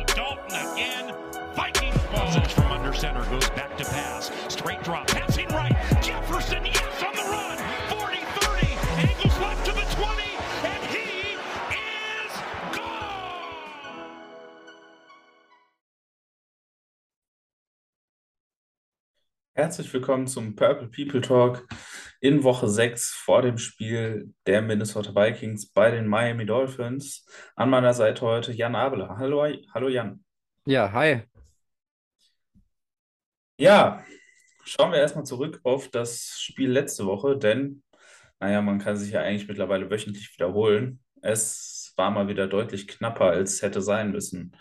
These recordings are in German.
Dalton again. Vikings ball. from under center goes back to pass. Straight drop. Passing right. Jefferson, yes, on the run. 40-30. Angles left to the 20. And he is gone. Herzlich willkommen zum Purple People Talk in Woche 6 vor dem Spiel der Minnesota Vikings bei den Miami Dolphins. An meiner Seite heute Jan Abela. Hallo, hallo Jan. Ja, hi. Ja, schauen wir erstmal zurück auf das Spiel letzte Woche, denn, naja, man kann sich ja eigentlich mittlerweile wöchentlich wiederholen. Es war mal wieder deutlich knapper, als hätte sein müssen.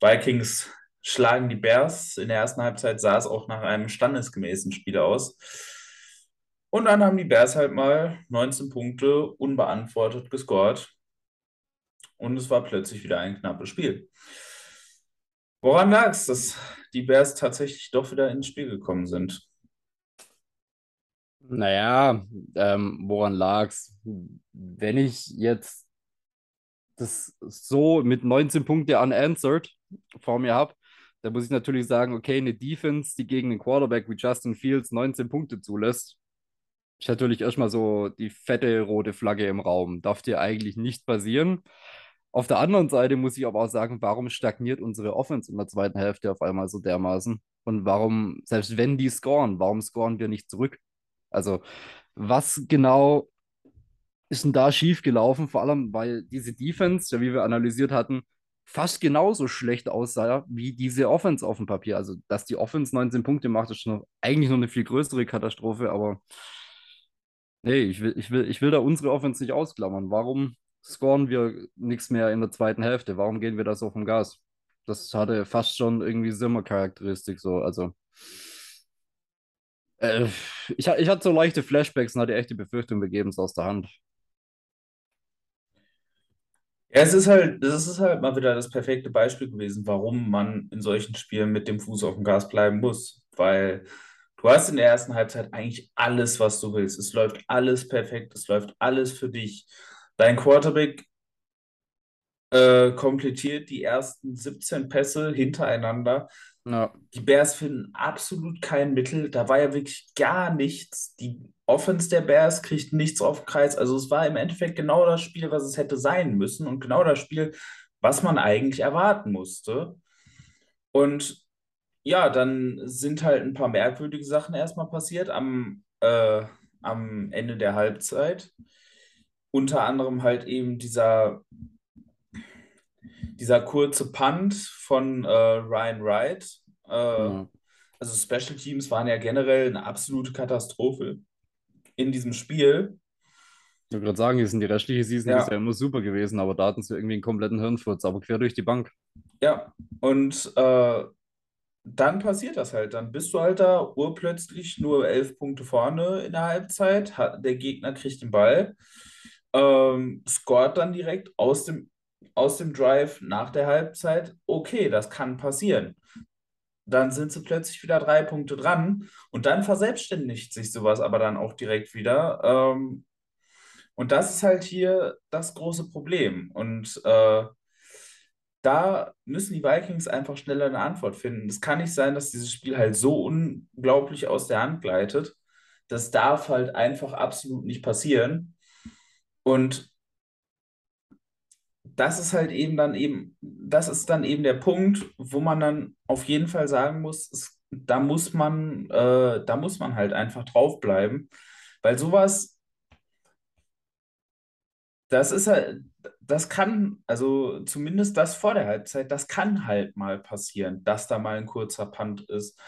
Vikings schlagen die Bears. In der ersten Halbzeit sah es auch nach einem standesgemäßen Spiel aus. Und dann haben die Bears halt mal 19 Punkte unbeantwortet gescored. Und es war plötzlich wieder ein knappes Spiel. Woran lag es, dass die Bears tatsächlich doch wieder ins Spiel gekommen sind? Naja, ähm, woran lag's? Wenn ich jetzt das so mit 19 Punkten unanswered vor mir habe, dann muss ich natürlich sagen, okay, eine Defense, die gegen einen Quarterback wie Justin Fields 19 Punkte zulässt, ist natürlich erstmal so die fette rote Flagge im Raum. Darf dir eigentlich nicht passieren. Auf der anderen Seite muss ich aber auch sagen, warum stagniert unsere Offense in der zweiten Hälfte auf einmal so dermaßen? Und warum, selbst wenn die scoren, warum scoren wir nicht zurück? Also, was genau ist denn da schiefgelaufen? Vor allem, weil diese Defense, ja, wie wir analysiert hatten, fast genauso schlecht aussah wie diese Offense auf dem Papier. Also, dass die Offense 19 Punkte macht, ist schon eigentlich noch eine viel größere Katastrophe, aber nee, ich will, ich will, ich will da unsere Offense nicht ausklammern. Warum scoren wir nichts mehr in der zweiten Hälfte? Warum gehen wir da so vom Gas? Das hatte fast schon irgendwie Simmer-Charakteristik so. Also, äh, ich, ich hatte so leichte Flashbacks und hatte echt die Befürchtung, wir geben es aus der Hand. Ja, es ist halt, das ist halt mal wieder das perfekte Beispiel gewesen, warum man in solchen Spielen mit dem Fuß auf dem Gas bleiben muss. Weil du hast in der ersten Halbzeit eigentlich alles, was du willst. Es läuft alles perfekt, es läuft alles für dich. Dein Quarterback äh, komplettiert die ersten 17 Pässe hintereinander. Ja. Die Bears finden absolut kein Mittel. Da war ja wirklich gar nichts. Die Offense der Bears kriegt nichts auf den Kreis. Also es war im Endeffekt genau das Spiel, was es hätte sein müssen und genau das Spiel, was man eigentlich erwarten musste. Und ja, dann sind halt ein paar merkwürdige Sachen erstmal passiert am, äh, am Ende der Halbzeit. Unter anderem halt eben dieser, dieser kurze Punt von äh, Ryan Wright. Äh, Ja. Also Special Teams waren ja generell eine absolute Katastrophe in diesem Spiel. Ich wollte gerade sagen, hier sind die restliche Season Ja. ist ja immer super gewesen, aber da hatten sie irgendwie einen kompletten Hirnfurz, aber quer durch die Bank. Ja, und äh, dann passiert das halt. Dann bist du halt da urplötzlich nur elf Punkte vorne in der Halbzeit. Der Gegner kriegt den Ball, ähm, scoret dann direkt aus dem, aus dem Drive nach der Halbzeit. Okay, das kann passieren. Dann sind sie plötzlich wieder drei Punkte dran und dann verselbstständigt sich sowas aber dann auch direkt wieder. Ähm, und das ist halt hier das große Problem. Und äh, da müssen die Vikings einfach schneller eine Antwort finden. Es kann nicht sein, dass dieses Spiel halt so unglaublich aus der Hand gleitet. Das darf halt einfach absolut nicht passieren. Und das ist halt eben dann eben, das ist dann eben der Punkt, wo man dann auf jeden Fall sagen muss, es, da muss man, äh, da muss man halt einfach draufbleiben, weil sowas, das ist halt, das kann, also zumindest das vor der Halbzeit, das kann halt mal passieren, dass da mal ein kurzer Punt ist,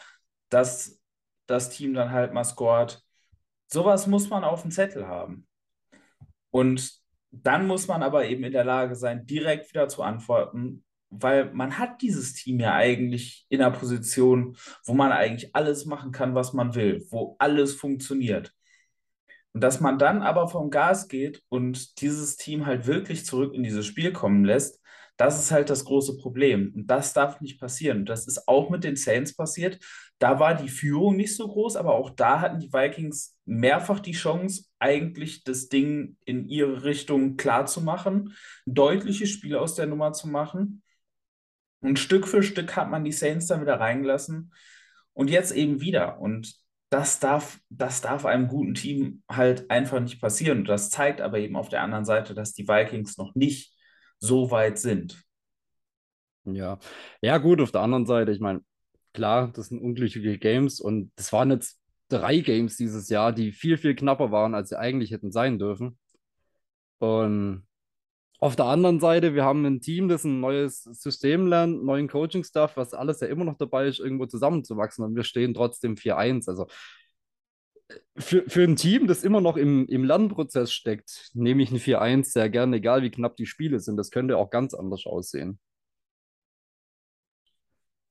dass das Team dann halt mal scored. Sowas muss man auf dem Zettel haben. Und dann muss man aber eben in der Lage sein, direkt wieder zu antworten, weil man hat dieses Team ja eigentlich in einer Position, wo man eigentlich alles machen kann, was man will, wo alles funktioniert. Und dass man dann aber vom Gas geht und dieses Team halt wirklich zurück in dieses Spiel kommen lässt, das ist halt das große Problem. Und das darf nicht passieren. Das ist auch mit den Saints passiert. Da war die Führung nicht so groß, aber auch da hatten die Vikings mehrfach die Chance, eigentlich das Ding in ihre Richtung klar zu machen, ein deutliches Spiel aus der Nummer zu machen. Und Stück für Stück hat man die Saints dann wieder reingelassen. Und jetzt eben wieder. Und das darf, das darf einem guten Team halt einfach nicht passieren. Das zeigt aber eben auf der anderen Seite, dass die Vikings noch nicht so weit sind. Ja, ja, gut, auf der anderen Seite, ich meine, klar, das sind unglückliche Games und das waren jetzt drei Games dieses Jahr, die viel, viel knapper waren, als sie eigentlich hätten sein dürfen. Und auf der anderen Seite, wir haben ein Team, das ein neues System lernt, neuen Coaching-Stuff, was alles ja immer noch dabei ist, irgendwo zusammenzuwachsen und wir stehen trotzdem 4-1. Also für, für ein Team, das immer noch im, im Lernprozess steckt, nehme ich ein 4-1 sehr gerne, egal wie knapp die Spiele sind. Das könnte auch ganz anders aussehen.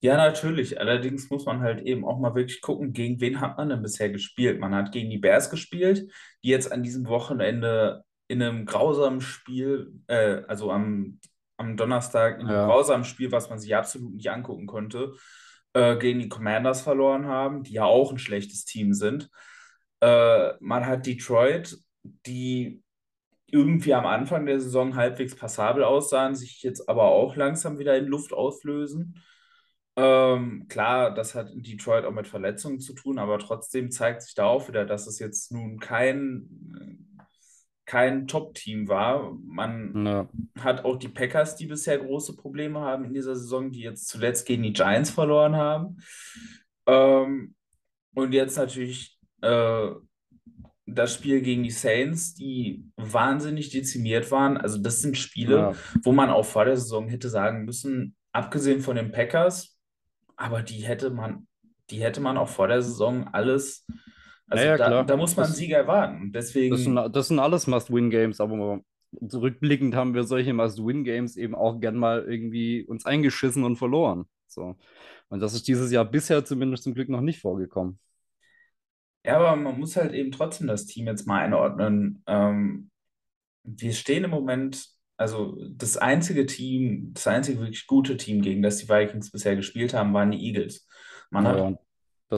Ja, natürlich. Allerdings muss man halt eben auch mal wirklich gucken, gegen wen hat man denn bisher gespielt. Man hat gegen die Bears gespielt, die jetzt an diesem Wochenende in einem grausamen Spiel, äh, also am, am Donnerstag in einem Ja. grausamen Spiel, was man sich absolut nicht angucken konnte, äh, gegen die Commanders verloren haben, die ja auch ein schlechtes Team sind. Äh, man hat Detroit, die irgendwie am Anfang der Saison halbwegs passabel aussahen, sich jetzt aber auch langsam wieder in Luft auflösen. Ähm, klar, das hat in Detroit auch mit Verletzungen zu tun, aber trotzdem zeigt sich da auch wieder, dass es jetzt nun kein, kein Top-Team war. Man Ja. hat auch die Packers, die bisher große Probleme haben in dieser Saison, die jetzt zuletzt gegen die Giants verloren haben. Ähm, und jetzt natürlich äh, das Spiel gegen die Saints, die wahnsinnig dezimiert waren. Also das sind Spiele, Ja. wo man auch vor der Saison hätte sagen müssen, abgesehen von den Packers, aber die hätte man, die hätte man auch vor der Saison alles, also Ja, da, klar. da muss man einen Das- Sieg erwarten. Deswegen, Das sind, das sind alles Must-Win-Games, aber zurückblickend haben wir solche Must-Win-Games eben auch gern mal irgendwie uns eingeschissen und verloren. So. Und das ist dieses Jahr bisher zumindest zum Glück noch nicht vorgekommen. Ja, aber man muss halt eben trotzdem das Team jetzt mal einordnen. Ähm, wir stehen im Moment, also das einzige Team, das einzige wirklich gute Team, gegen das die Vikings bisher gespielt haben, waren die Eagles. Man Ja, hat,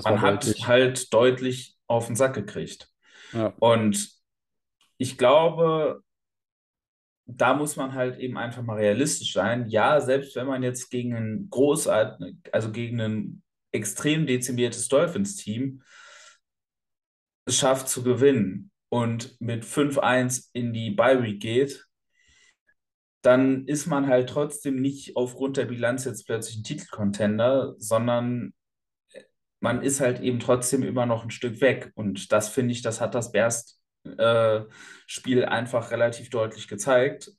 man hat deutlich. halt deutlich auf den Sack gekriegt. Ja. Und ich glaube, da muss man halt eben einfach mal realistisch sein. Ja, selbst wenn man jetzt gegen ein großartig, also gegen ein extrem dezimiertes Dolphins-Team es schafft zu gewinnen und mit 5-1 in die Bye Week geht, dann ist man halt trotzdem nicht aufgrund der Bilanz jetzt plötzlich ein Titelcontender, sondern man ist halt eben trotzdem immer noch ein Stück weg. Und das finde ich, das hat das Bears-Spiel einfach relativ deutlich gezeigt.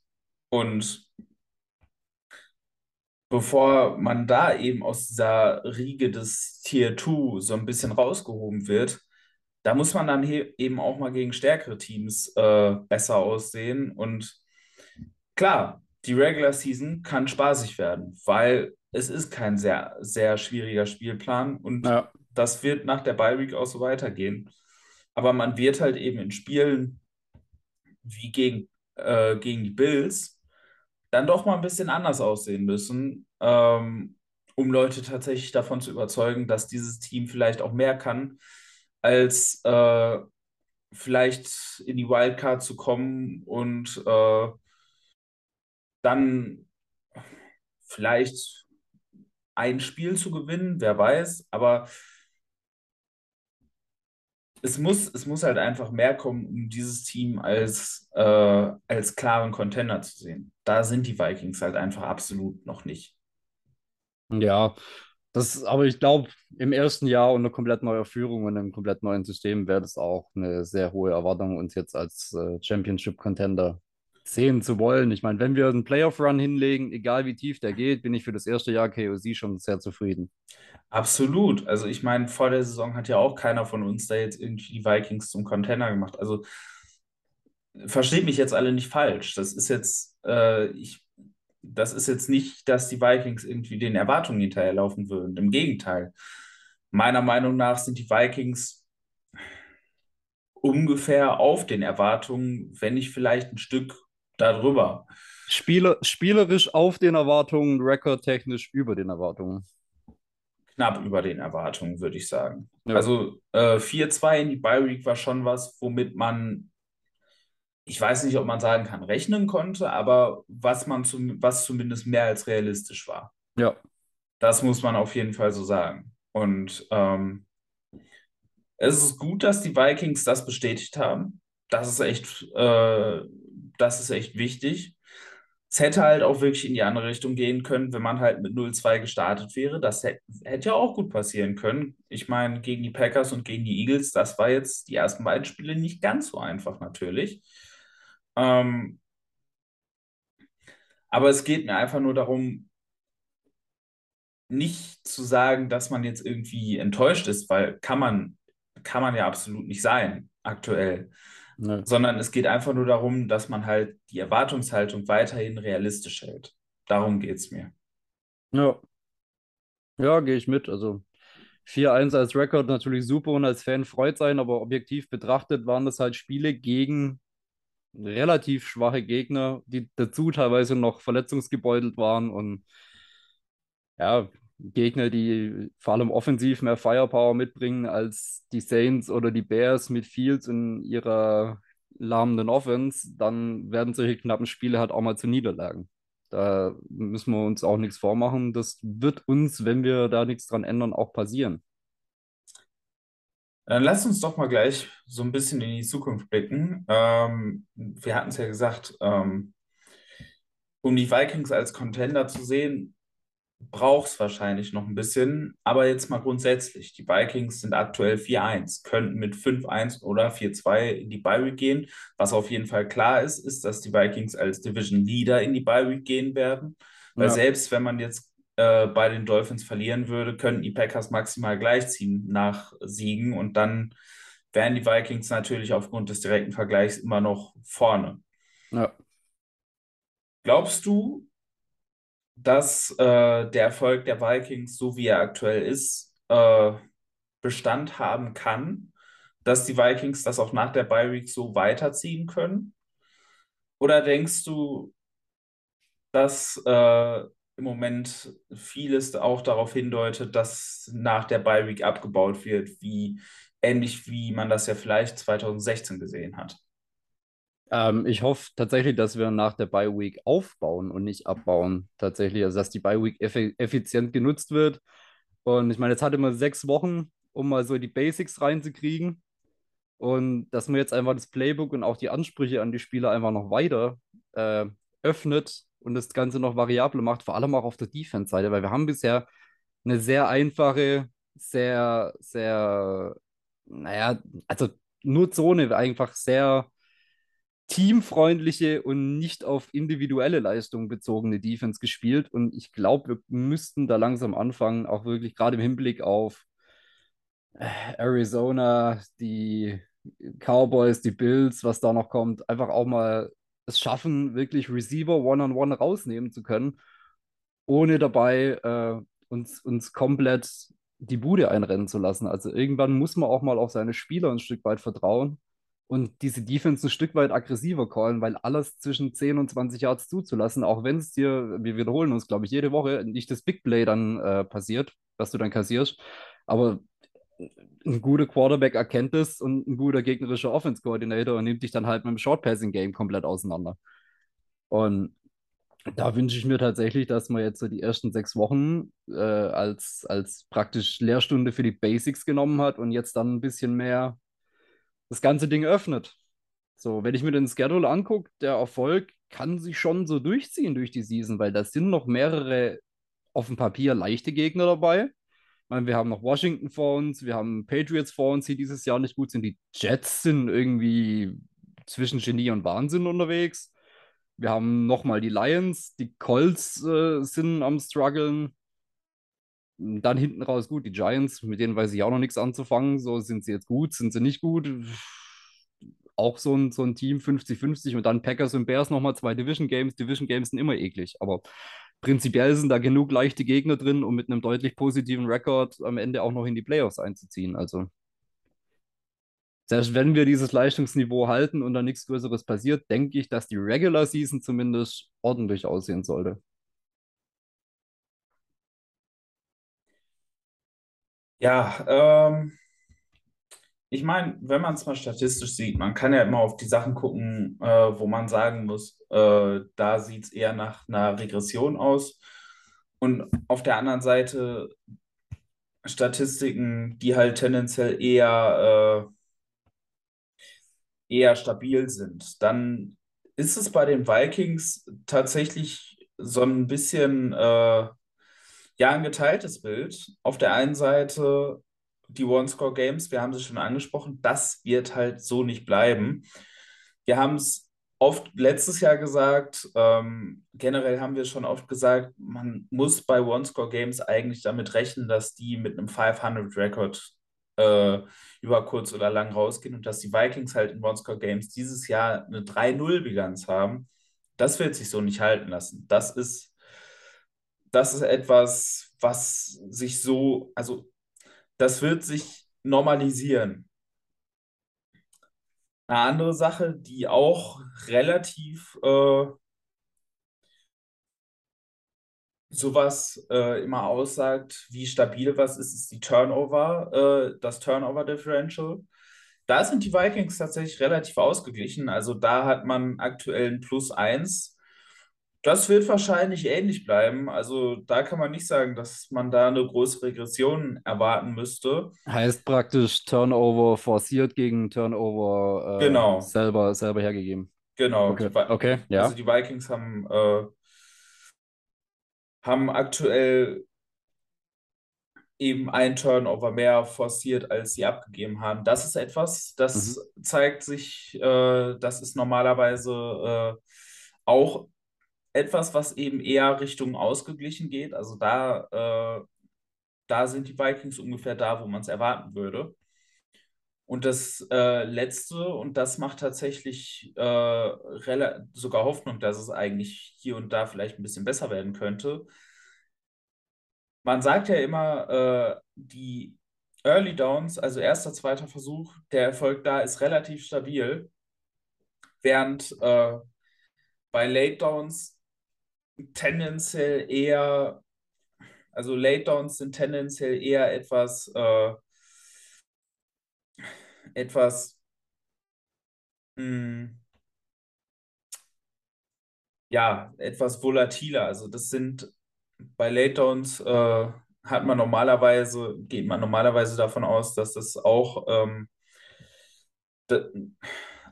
Und bevor man da eben aus dieser Riege des Tier 2 so ein bisschen rausgehoben wird, da muss man dann eben auch mal gegen stärkere Teams äh, besser aussehen. Und klar, die Regular Season kann spaßig werden, weil es ist kein sehr, sehr schwieriger Spielplan und Ja. das wird nach der Bye Week auch so weitergehen. Aber man wird halt eben in Spielen wie gegen, äh, gegen die Bills dann doch mal ein bisschen anders aussehen müssen, ähm, um Leute tatsächlich davon zu überzeugen, dass dieses Team vielleicht auch mehr kann, als äh, vielleicht in die Wildcard zu kommen und äh, dann vielleicht ein Spiel zu gewinnen, wer weiß, aber es muss, es muss halt einfach mehr kommen, um dieses Team als, äh, als klaren Contender zu sehen. Da sind die Vikings halt einfach absolut noch nicht. Ja, das, aber ich glaube, im ersten Jahr und eine komplett neue Führung und einem komplett neuen System wäre das auch eine sehr hohe Erwartung, uns jetzt als äh, Championship-Contender sehen zu wollen. Ich meine, wenn wir einen Playoff-Run hinlegen, egal wie tief der geht, bin ich für das erste Jahr KOC schon sehr zufrieden. Absolut. Also ich meine, vor der Saison hat ja auch keiner von uns da jetzt irgendwie die Vikings zum Contender gemacht. Also versteht mich jetzt alle nicht falsch. Das ist jetzt, äh, ich, das ist jetzt nicht, dass die Vikings irgendwie den Erwartungen hinterherlaufen würden. Im Gegenteil. Meiner Meinung nach sind die Vikings ungefähr auf den Erwartungen, wenn nicht vielleicht ein Stück darüber. Spieler, spielerisch auf den Erwartungen, rekordtechnisch über den Erwartungen. Knapp über den Erwartungen, würde ich sagen. Ja. Also äh, 4-2 in die Bye Week war schon was, womit man, ich weiß nicht, ob man sagen kann, rechnen konnte, aber was man zum, was zumindest mehr als realistisch war. Ja, Das muss man auf jeden Fall so sagen. Und ähm, es ist gut, dass die Vikings das bestätigt haben. Das ist echt, äh, das ist echt wichtig. Es hätte halt auch wirklich in die andere Richtung gehen können, wenn man halt mit 0-2 gestartet wäre. Das hätte, hätte ja auch gut passieren können. Ich meine, gegen die Packers und gegen die Eagles, das war jetzt die ersten beiden Spiele nicht ganz so einfach natürlich. Ähm, aber es geht mir einfach nur darum, nicht zu sagen, dass man jetzt irgendwie enttäuscht ist, weil kann man, kann man ja absolut nicht sein aktuell, ne. sondern es geht einfach nur darum, dass man halt die Erwartungshaltung weiterhin realistisch hält. Darum geht es mir. Ja. Ja, gehe ich mit. Also 4-1 als Rekord natürlich super und als Fan freut sein, aber objektiv betrachtet waren das halt Spiele gegen relativ schwache Gegner, die dazu teilweise noch verletzungsgebeutelt waren und ja, Gegner, die vor allem offensiv mehr Firepower mitbringen als die Saints oder die Bears mit Fields in ihrer lahmenden Offense, dann werden solche knappen Spiele halt auch mal zu Niederlagen. Da müssen wir uns auch nichts vormachen. Das wird uns, wenn wir da nichts dran ändern, auch passieren. Dann lass uns doch mal gleich so ein bisschen in die Zukunft blicken. Ähm, wir hatten es ja gesagt, ähm, um die Vikings als Contender zu sehen, braucht es wahrscheinlich noch ein bisschen. Aber jetzt mal grundsätzlich, die Vikings sind aktuell 4-1, könnten mit 5-1 oder 4-2 in die Bye Week gehen. Was auf jeden Fall klar ist, ist, dass die Vikings als Division Leader in die Bye Week gehen werden. Weil Ja. selbst wenn man jetzt äh, bei den Dolphins verlieren würde, könnten die Packers maximal gleichziehen nach Siegen und dann wären die Vikings natürlich aufgrund des direkten Vergleichs immer noch vorne. Ja. Glaubst du, dass äh, der Erfolg der Vikings, so wie er aktuell ist, äh, Bestand haben kann, dass die Vikings das auch nach der Bye Week so weiterziehen können? Oder denkst du, dass äh, im Moment vieles auch darauf hindeutet, dass nach der Bye Week abgebaut wird, wie ähnlich wie man das ja vielleicht 2016 gesehen hat? Ähm, ich hoffe tatsächlich, dass wir nach der Bye Week aufbauen und nicht abbauen. Tatsächlich, also dass die Bye Week effi effizient genutzt wird. Und ich meine, jetzt hatte man sechs Wochen, um mal so die Basics reinzukriegen. Und dass man jetzt einfach das Playbook und auch die Ansprüche an die Spieler einfach noch weiter äh, öffnet und das Ganze noch variabler macht, vor allem auch auf der Defense-Seite, weil wir haben bisher eine sehr einfache, sehr, sehr, naja, also nur Zone, einfach sehr teamfreundliche und nicht auf individuelle Leistung bezogene Defense gespielt. Und ich glaube, wir müssten da langsam anfangen, auch wirklich gerade im Hinblick auf äh, Arizona, die Cowboys, die Bills, was da noch kommt, einfach auch mal es schaffen, wirklich Receiver One-on-One rausnehmen zu können, ohne dabei äh, uns, uns komplett die Bude einrennen zu lassen. Also irgendwann muss man auch mal auf seine Spieler ein Stück weit vertrauen und diese Defense ein Stück weit aggressiver callen, weil alles zwischen 10 und 20 Yards zuzulassen, auch wenn es dir, wir wiederholen uns, glaube ich, jede Woche, nicht das Big Play dann äh, passiert, was du dann kassierst, aber ein guter Quarterback erkennt es und ein guter gegnerischer Offense Coordinator und nimmt dich dann halt mit dem Short Passing Game komplett auseinander. Und da wünsche ich mir tatsächlich, dass man jetzt so die ersten sechs Wochen äh, als, als praktisch Lehrstunde für die Basics genommen hat und jetzt dann ein bisschen mehr das ganze Ding öffnet. So, wenn ich mir den Schedule angucke, der Erfolg kann sich schon so durchziehen durch die Season, weil da sind noch mehrere auf dem Papier leichte Gegner dabei. Meine, wir haben noch Washington vor uns, wir haben Patriots vor uns, die dieses Jahr nicht gut sind. Die Jets sind irgendwie zwischen Genie und Wahnsinn unterwegs. Wir haben nochmal die Lions, die Colts äh, sind am struggeln. Dann hinten raus gut, die Giants, mit denen weiß ich auch noch nichts anzufangen. So sind sie jetzt gut, sind sie nicht gut. auch so ein, so ein Team 50-50 und dann Packers und Bears nochmal zwei Division Games. Division Games sind immer eklig, aber prinzipiell sind da genug leichte Gegner drin, um mit einem deutlich positiven Rekord am Ende auch noch in die Playoffs einzuziehen. Also selbst wenn wir dieses Leistungsniveau halten und da nichts Größeres passiert, denke ich, dass die Regular Season zumindest ordentlich aussehen sollte. Ja, ähm, ich meine, wenn man es mal statistisch sieht, man kann ja immer auf die Sachen gucken, äh, wo man sagen muss, äh, da sieht es eher nach einer Regression aus. Und auf der anderen Seite Statistiken, die halt tendenziell eher, äh, eher stabil sind. Dann ist es bei den Vikings tatsächlich so ein bisschen äh, ja ein geteiltes Bild. Auf der einen Seite die One-Score-Games, wir haben sie schon angesprochen, das wird halt so nicht bleiben. Wir haben es oft letztes Jahr gesagt, ähm, generell haben wir schon oft gesagt, man muss bei One-Score-Games eigentlich damit rechnen, dass die mit einem 500-Record äh, über kurz oder lang rausgehen und dass die Vikings halt in One-Score-Games dieses Jahr eine 3-0-Bilanz haben. Das wird sich so nicht halten lassen. Das ist, das ist etwas, was sich so, also das wird sich normalisieren. Eine andere Sache, die auch relativ äh, sowas äh, immer aussagt, wie stabil was ist, ist die Turnover, äh, das Turnover Differential. Da sind die Vikings tatsächlich relativ ausgeglichen. Also da hat man aktuell ein Plus 1 das wird wahrscheinlich ähnlich bleiben. Also da kann man nicht sagen, dass man da eine große Regression erwarten müsste. Heißt praktisch Turnover forciert gegen Turnover äh, genau. selber, selber hergegeben. Genau. Okay, okay ja. Also die Vikings haben, äh, haben aktuell eben ein Turnover mehr forciert, als sie abgegeben haben. Das ist etwas, das mhm. zeigt sich, äh, das ist normalerweise äh, auch etwas, was eben eher Richtung ausgeglichen geht. Also da, äh, da sind die Vikings ungefähr da, wo man es erwarten würde. Und das äh, Letzte, und das macht tatsächlich äh, sogar Hoffnung, dass es eigentlich hier und da vielleicht ein bisschen besser werden könnte. Man sagt ja immer, äh, die Early Downs, also erster, zweiter Versuch, der Erfolg da ist relativ stabil, während äh, bei Late Downs tendenziell eher, also Late Downs sind tendenziell eher etwas, äh, etwas, mh, hm, ja, etwas volatiler. Also das sind bei Late Downs äh, hat man normalerweise, geht man normalerweise davon aus, dass das auch ähm,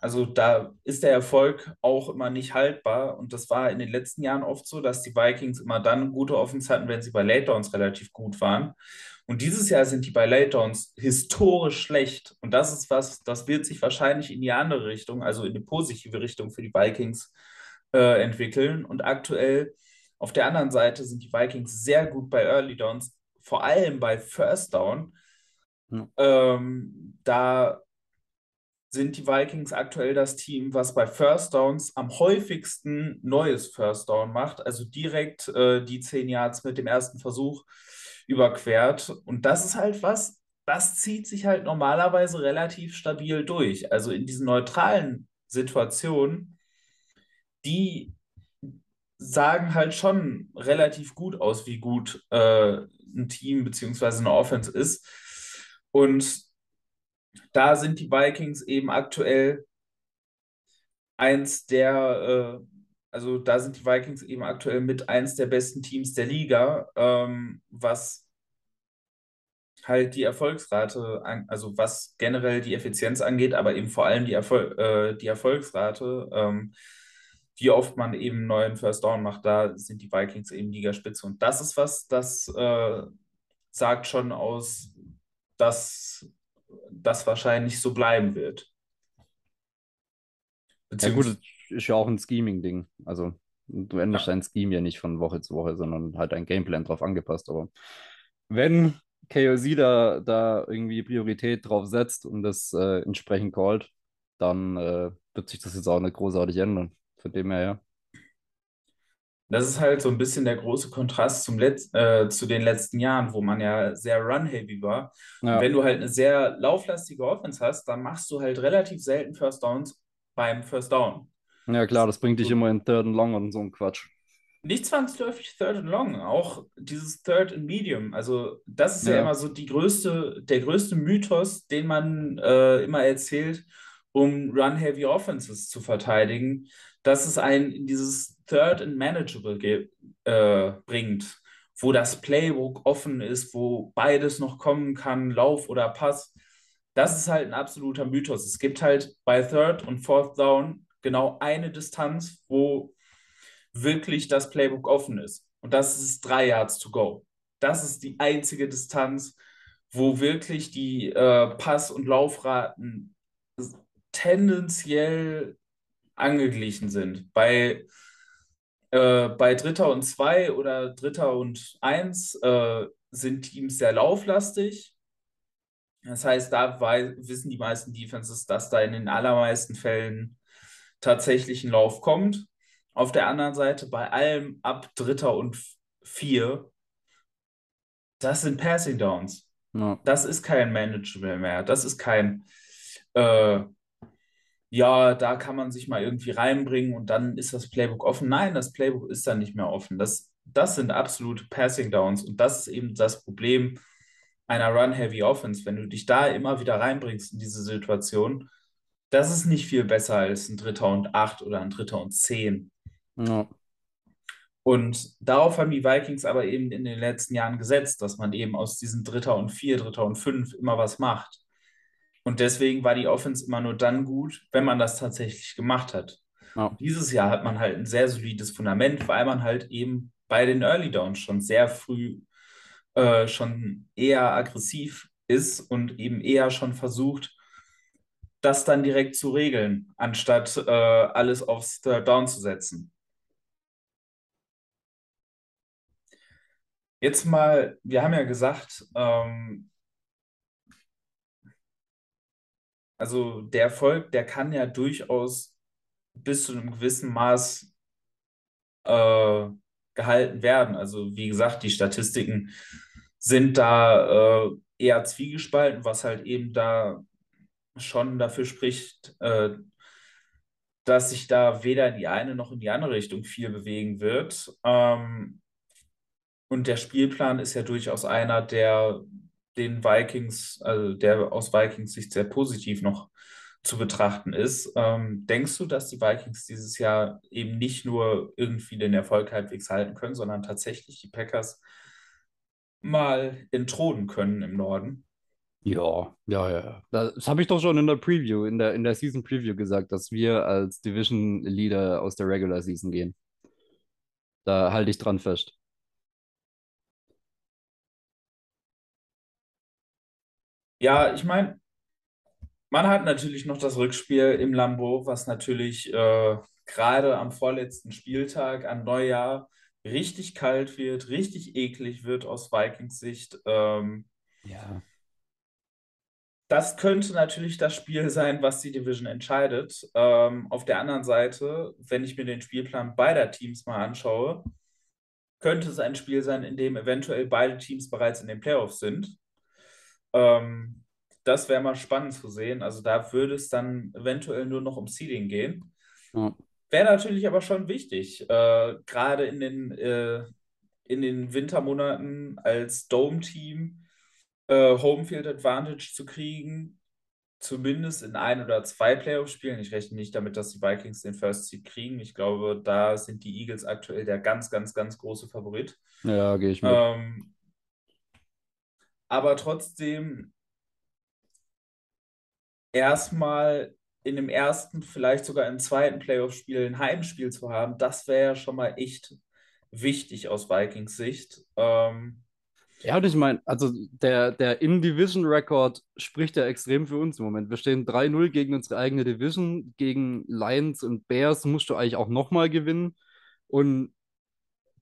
also da ist der Erfolg auch immer nicht haltbar. Und das war in den letzten Jahren oft so, dass die Vikings immer dann gute Offense hatten, wenn sie bei Late Downs relativ gut waren. Und dieses Jahr sind die bei Late Downs historisch schlecht. Und das ist was, das wird sich wahrscheinlich in die andere Richtung, also in die positive Richtung für die Vikings äh, entwickeln. Und aktuell auf der anderen Seite sind die Vikings sehr gut bei Early Downs, vor allem bei First Down. Ja. Ähm, da sind die Vikings aktuell das Team, was bei First Downs am häufigsten neues First Down macht, also direkt äh, die 10 Yards mit dem ersten Versuch überquert. Und das ist halt was, das zieht sich halt normalerweise relativ stabil durch. Also in diesen neutralen Situationen, die sagen halt schon relativ gut aus, wie gut äh, ein Team bzw. eine Offense ist. Und da sind die Vikings eben aktuell eins der, äh, also da sind die Vikings eben aktuell mit eins der besten Teams der Liga, ähm, was halt die Erfolgsrate, an, also was generell die Effizienz angeht, aber eben vor allem die, Erfol äh, die Erfolgsrate, ähm, wie oft man eben neuen First Down macht, da sind die Vikings eben Ligaspitze. Und das ist was, das äh, sagt schon aus, dass das wahrscheinlich so bleiben wird. Ja gut, ist ja auch ein Scheming-Ding. Also du änderst ja. dein Scheme ja nicht von Woche zu Woche, sondern halt dein Gameplan drauf angepasst. Aber wenn KOC da, da irgendwie Priorität drauf setzt und das äh, entsprechend callt, dann äh, wird sich das jetzt auch nicht großartig ändern. Von dem her, ja. Das ist halt so ein bisschen der große Kontrast zum Letz äh, zu den letzten Jahren, wo man ja sehr run-heavy war. Ja. Wenn du halt eine sehr lauflastige Offense hast, dann machst du halt relativ selten First Downs beim First Down. Ja, klar, das bringt dich immer in Third and Long und so ein Quatsch. Nicht zwangsläufig Third and Long, auch dieses Third and Medium. Also, das ist ja, Ja. immer so die größte, der größte Mythos, den man äh, immer erzählt, um Run-Heavy Offenses zu verteidigen, dass es einen in dieses Third and Manageable ge- äh, bringt, wo das Playbook offen ist, wo beides noch kommen kann, Lauf oder Pass. Das ist halt ein absoluter Mythos. Es gibt halt bei Third und Fourth Down genau eine Distanz, wo wirklich das Playbook offen ist. Und das ist drei Yards to go. Das ist die einzige Distanz, wo wirklich die äh, Pass- und Laufraten tendenziell angeglichen sind. Bei, äh, bei Dritter und Zwei oder Dritter und Eins äh, sind Teams sehr lauflastig. Das heißt, da wissen die meisten Defenses, dass da in den allermeisten Fällen tatsächlich ein Lauf kommt. Auf der anderen Seite, bei allem ab Dritter und Vier, das sind Passing Downs. Ja. Das ist kein Management mehr. Das ist kein, äh, ja, da kann man sich mal irgendwie reinbringen und dann ist das Playbook offen. Nein, das Playbook ist dann nicht mehr offen. Das, das sind absolute Passing Downs und das ist eben das Problem einer Run-Heavy Offense. Wenn du dich da immer wieder reinbringst in diese Situation, das ist nicht viel besser als ein Dritter und Acht oder ein Dritter und Zehn. Ja. Und darauf haben die Vikings aber eben in den letzten Jahren gesetzt, dass man eben aus diesen Dritter und Vier, Dritter und Fünf immer was macht. Und deswegen war die Offense immer nur dann gut, wenn man das tatsächlich gemacht hat. Ja. Dieses Jahr hat man halt ein sehr solides Fundament, weil man halt eben bei den Early Downs schon sehr früh äh, schon eher aggressiv ist und eben eher schon versucht, das dann direkt zu regeln, anstatt äh, alles aufs Third Down zu setzen. Jetzt mal, wir haben ja gesagt, ähm, also der Erfolg, der kann ja durchaus bis zu einem gewissen Maß äh, gehalten werden. Also wie gesagt, die Statistiken sind da äh, eher zwiegespalten, was halt eben da schon dafür spricht, äh, dass sich da weder in die eine noch in die andere Richtung viel bewegen wird. Ähm, und der Spielplan ist ja durchaus einer, der den Vikings, also der aus Vikings Sicht sehr positiv noch zu betrachten ist. Ähm, denkst du, dass die Vikings dieses Jahr eben nicht nur irgendwie den Erfolg halbwegs halten können, sondern tatsächlich die Packers mal entthronen können im Norden? Ja, ja, ja. Das habe ich doch schon in der Preview, in der, in der Season Preview gesagt, dass wir als Division Leader aus der Regular Season gehen. Da halte ich dran fest. Ja, ich meine, man hat natürlich noch das Rückspiel im Lambeau, was natürlich äh, gerade am vorletzten Spieltag an Neujahr richtig kalt wird, richtig eklig wird aus Vikings Sicht. Ähm, Ja. das könnte natürlich das Spiel sein, was die Division entscheidet. Ähm, auf der anderen Seite, wenn ich mir den Spielplan beider Teams mal anschaue, könnte es ein Spiel sein, in dem eventuell beide Teams bereits in den Playoffs sind. Ähm, das wäre mal spannend zu sehen. Also da würde es dann eventuell nur noch um Seeding gehen. Ja. Wäre natürlich aber schon wichtig, äh, gerade in den, äh, in den Wintermonaten als Dome-Team äh, Homefield Advantage zu kriegen, zumindest in ein oder zwei Playoff-Spielen. Ich rechne nicht damit, dass die Vikings den First Seed kriegen. Ich glaube, da sind die Eagles aktuell der ganz, ganz, ganz große Favorit. Ja, gehe ich mit. Ähm, aber trotzdem erstmal in dem ersten, vielleicht sogar im zweiten Playoff-Spiel ein Heimspiel zu haben, das wäre ja schon mal echt wichtig aus Vikings Sicht. Ähm, Ja, und ich meine, also der, der In-Division-Record spricht ja extrem für uns im Moment. Wir stehen 3-0 gegen unsere eigene Division. Gegen Lions und Bears musst du eigentlich auch nochmal gewinnen. Und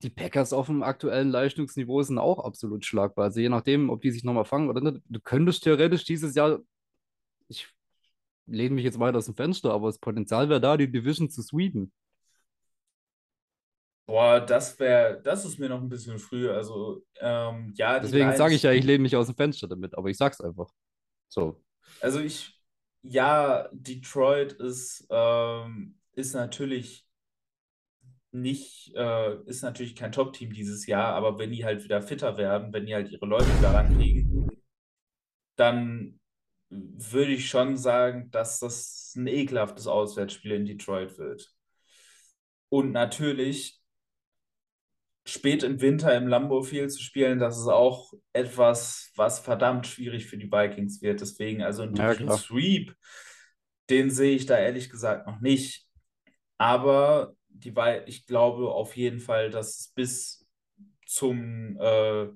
die Packers auf dem aktuellen Leistungsniveau sind auch absolut schlagbar. Also je nachdem, ob die sich nochmal fangen oder nicht. Du könntest theoretisch dieses Jahr, ich lehne mich jetzt weiter aus dem Fenster, aber das Potenzial wäre da, die Division zu sweepen. Boah, das wäre, das ist mir noch ein bisschen früh. Also, ähm, ja, Deswegen sage ich ja, ich lehne mich aus dem Fenster damit, aber ich sag's einfach. So. also ich, ja, Detroit ist, ähm, ist natürlich nicht, äh, ist natürlich kein Top-Team dieses Jahr, aber wenn die halt wieder fitter werden, wenn die halt ihre Leute wieder rankriegen, dann würde ich schon sagen, dass das ein ekelhaftes Auswärtsspiel in Detroit wird. Und natürlich spät im Winter im Lambeau Field zu spielen, das ist auch etwas, was verdammt schwierig für die Vikings wird. Deswegen, also ein Ja. Sweep, den sehe ich da ehrlich gesagt noch nicht. Aber die, Vi- ich glaube auf jeden Fall, dass es bis zum, äh,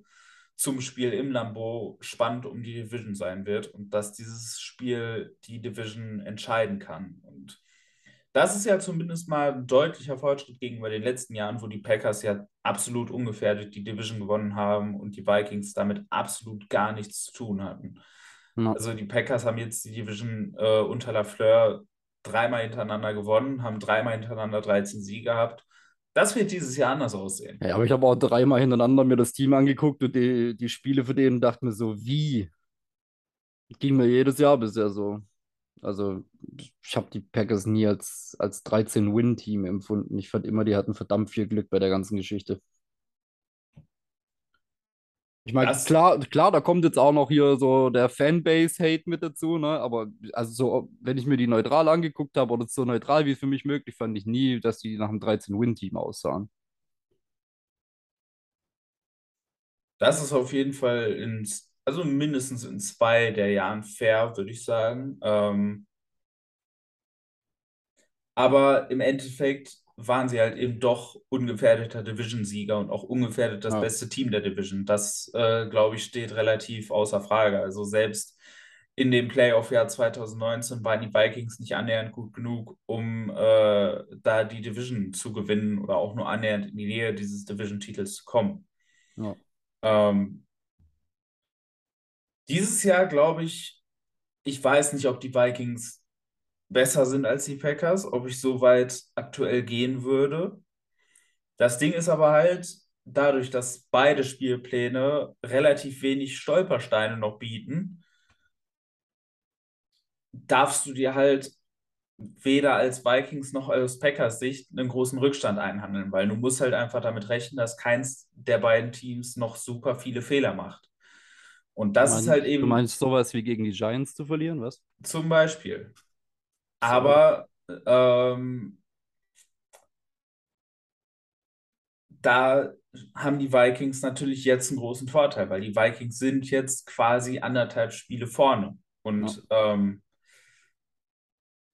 zum Spiel im Lambeau spannend um die Division sein wird und dass dieses Spiel die Division entscheiden kann. Und das ist ja zumindest mal ein deutlicher Fortschritt gegenüber den letzten Jahren, wo die Packers ja absolut ungefährdet die Division gewonnen haben und die Vikings damit absolut gar nichts zu tun hatten. Also die Packers haben jetzt die Division äh, unter LaFleur dreimal hintereinander gewonnen, haben dreimal hintereinander 13 Siege gehabt. Das wird dieses Jahr anders aussehen. Ja, aber ich habe auch dreimal hintereinander mir das Team angeguckt und die, die Spiele für den und dachte mir so, wie? Ging mir jedes Jahr bisher so. Also, ich habe die Packers nie als, als 13-Win-Team empfunden. Ich fand immer, die hatten verdammt viel Glück bei der ganzen Geschichte. Ich meine, klar, klar, da kommt jetzt auch noch hier so der Fanbase-Hate mit dazu, ne? Aber also so, wenn ich mir die neutral angeguckt habe oder so neutral wie für mich möglich, fand ich nie, dass die nach einem 13-Win-Team aussahen. Das ist auf jeden Fall in, also mindestens in zwei der Jahren fair, würde ich sagen. Ähm, aber im Endeffekt waren sie halt eben doch ungefährdeter Division-Sieger und auch ungefährdet das Ja. beste Team der Division. Das, äh, glaube ich, steht relativ außer Frage. Also selbst in dem Playoff-Jahr 2019 waren die Vikings nicht annähernd gut genug, um äh, da die Division zu gewinnen oder auch nur annähernd in die Nähe dieses Division-Titels zu kommen. Ja. Ähm, dieses Jahr glaube ich, ich weiß nicht, ob die Vikings besser sind als die Packers, ob ich so weit aktuell gehen würde. Das Ding ist aber halt, dadurch, dass beide Spielpläne relativ wenig Stolpersteine noch bieten, darfst du dir halt weder als Vikings noch aus Packers Sicht einen großen Rückstand einhandeln, weil du musst halt einfach damit rechnen, dass keins der beiden Teams noch super viele Fehler macht. Und das Du ist meinst- halt Du eben meinst sowas wie gegen die Giants zu verlieren, was? zum Beispiel. Aber ähm, da haben die Vikings natürlich jetzt einen großen Vorteil, weil die Vikings sind jetzt quasi anderthalb Spiele vorne. Und ähm,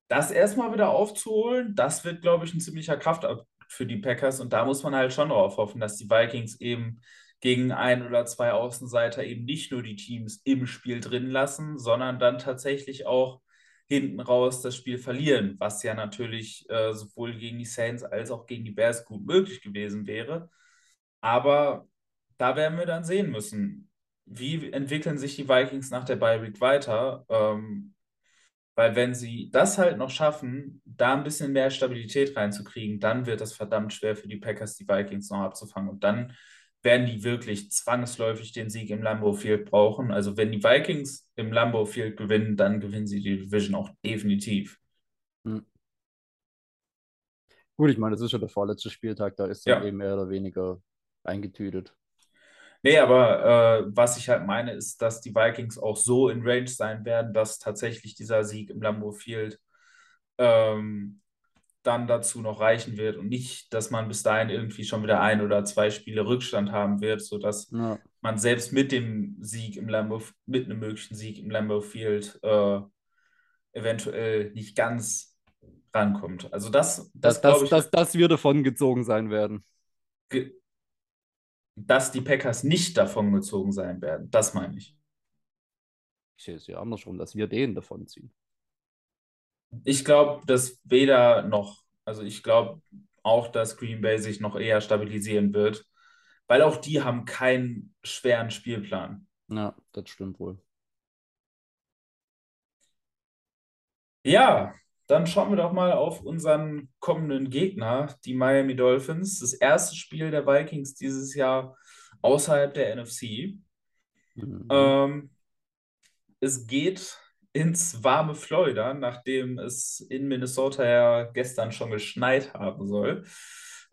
das erstmal wieder aufzuholen, das wird, glaube ich, ein ziemlicher Kraftakt für die Packers. Und da muss man halt schon darauf hoffen, dass die Vikings eben gegen ein oder zwei Außenseiter eben nicht nur die Teams im Spiel drin lassen, sondern dann tatsächlich auch hinten raus das Spiel verlieren, was ja natürlich äh, sowohl gegen die Saints als auch gegen die Bears gut möglich gewesen wäre. Aber da werden wir dann sehen müssen, wie entwickeln sich die Vikings nach der Bye weiter. Ähm, weil wenn sie das halt noch schaffen, da ein bisschen mehr Stabilität reinzukriegen, dann wird das verdammt schwer für die Packers, die Vikings noch abzufangen. Und dann werden die wirklich zwangsläufig den Sieg im Lambeau Field brauchen. Also wenn die Vikings im Lambeau Field gewinnen, dann gewinnen sie die Division auch definitiv. Gut, ich meine, das ist schon der vorletzte Spieltag, da ist Ja. eben mehr oder weniger eingetütet. Nee, aber äh, was ich halt meine, ist, dass die Vikings auch so in Range sein werden, dass tatsächlich dieser Sieg im Lambeau Field ähm, dann dazu noch reichen wird und nicht, dass man bis dahin irgendwie schon wieder ein oder zwei Spiele Rückstand haben wird, sodass Ja. man selbst mit dem Sieg im Lambeau, mit einem möglichen Sieg im Lambeau Field äh, eventuell nicht ganz rankommt. Also das, Dass, das dass, glaube ich, dass, dass wir davon gezogen sein werden. ge- dass die Packers nicht davon gezogen sein werden. Das meine ich. Ich sehe es ja andersrum, dass wir den davon ziehen. Ich glaube, dass weder noch, also ich glaube auch, dass Green Bay sich noch eher stabilisieren wird, weil auch die haben keinen schweren Spielplan. Ja, das stimmt wohl. Ja, dann schauen wir doch mal auf unseren kommenden Gegner, die Miami Dolphins. Das erste Spiel der Vikings dieses Jahr außerhalb der NFC. Mhm. Ähm, es geht ins warme Florida, nachdem es in Minnesota ja gestern schon geschneit haben soll.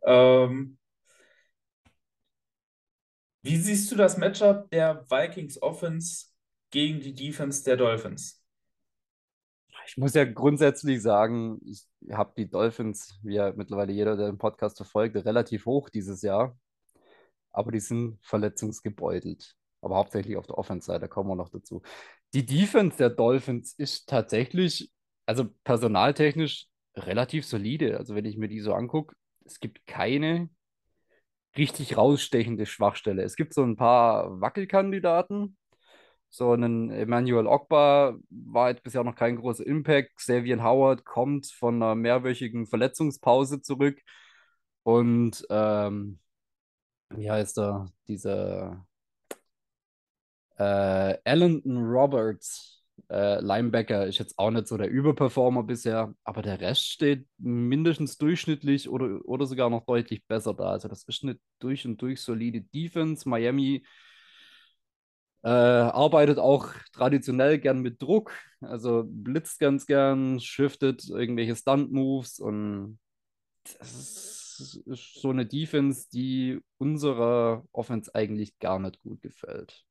Ähm, wie siehst du das Matchup der Vikings Offense gegen die Defense der Dolphins? Ich muss ja grundsätzlich sagen, ich habe die Dolphins, wie ja mittlerweile jeder, der den Podcast verfolgt, relativ hoch dieses Jahr. Aber die sind verletzungsgebeutelt. Aber hauptsächlich auf der Offense-Seite kommen wir noch dazu. Die Defense der Dolphins ist tatsächlich, also personaltechnisch, relativ solide. Also wenn ich mir die so angucke, es gibt keine richtig rausstechende Schwachstelle. Es gibt so ein paar Wackelkandidaten. So einen Emmanuel Ogba war jetzt bisher noch kein großer Impact. Xavier Howard kommt von einer mehrwöchigen Verletzungspause zurück. Und ähm, wie heißt er? Dieser äh, Allendon Roberts, äh, Linebacker, ist jetzt auch nicht so der Überperformer bisher, aber der Rest steht mindestens durchschnittlich oder, oder sogar noch deutlich besser da. Also das ist eine durch und durch solide Defense. Miami äh, arbeitet auch traditionell gern mit Druck, also blitzt ganz gern, shiftet irgendwelche Stunt-Moves und das ist so eine Defense, die unserer Offense eigentlich gar nicht gut gefällt.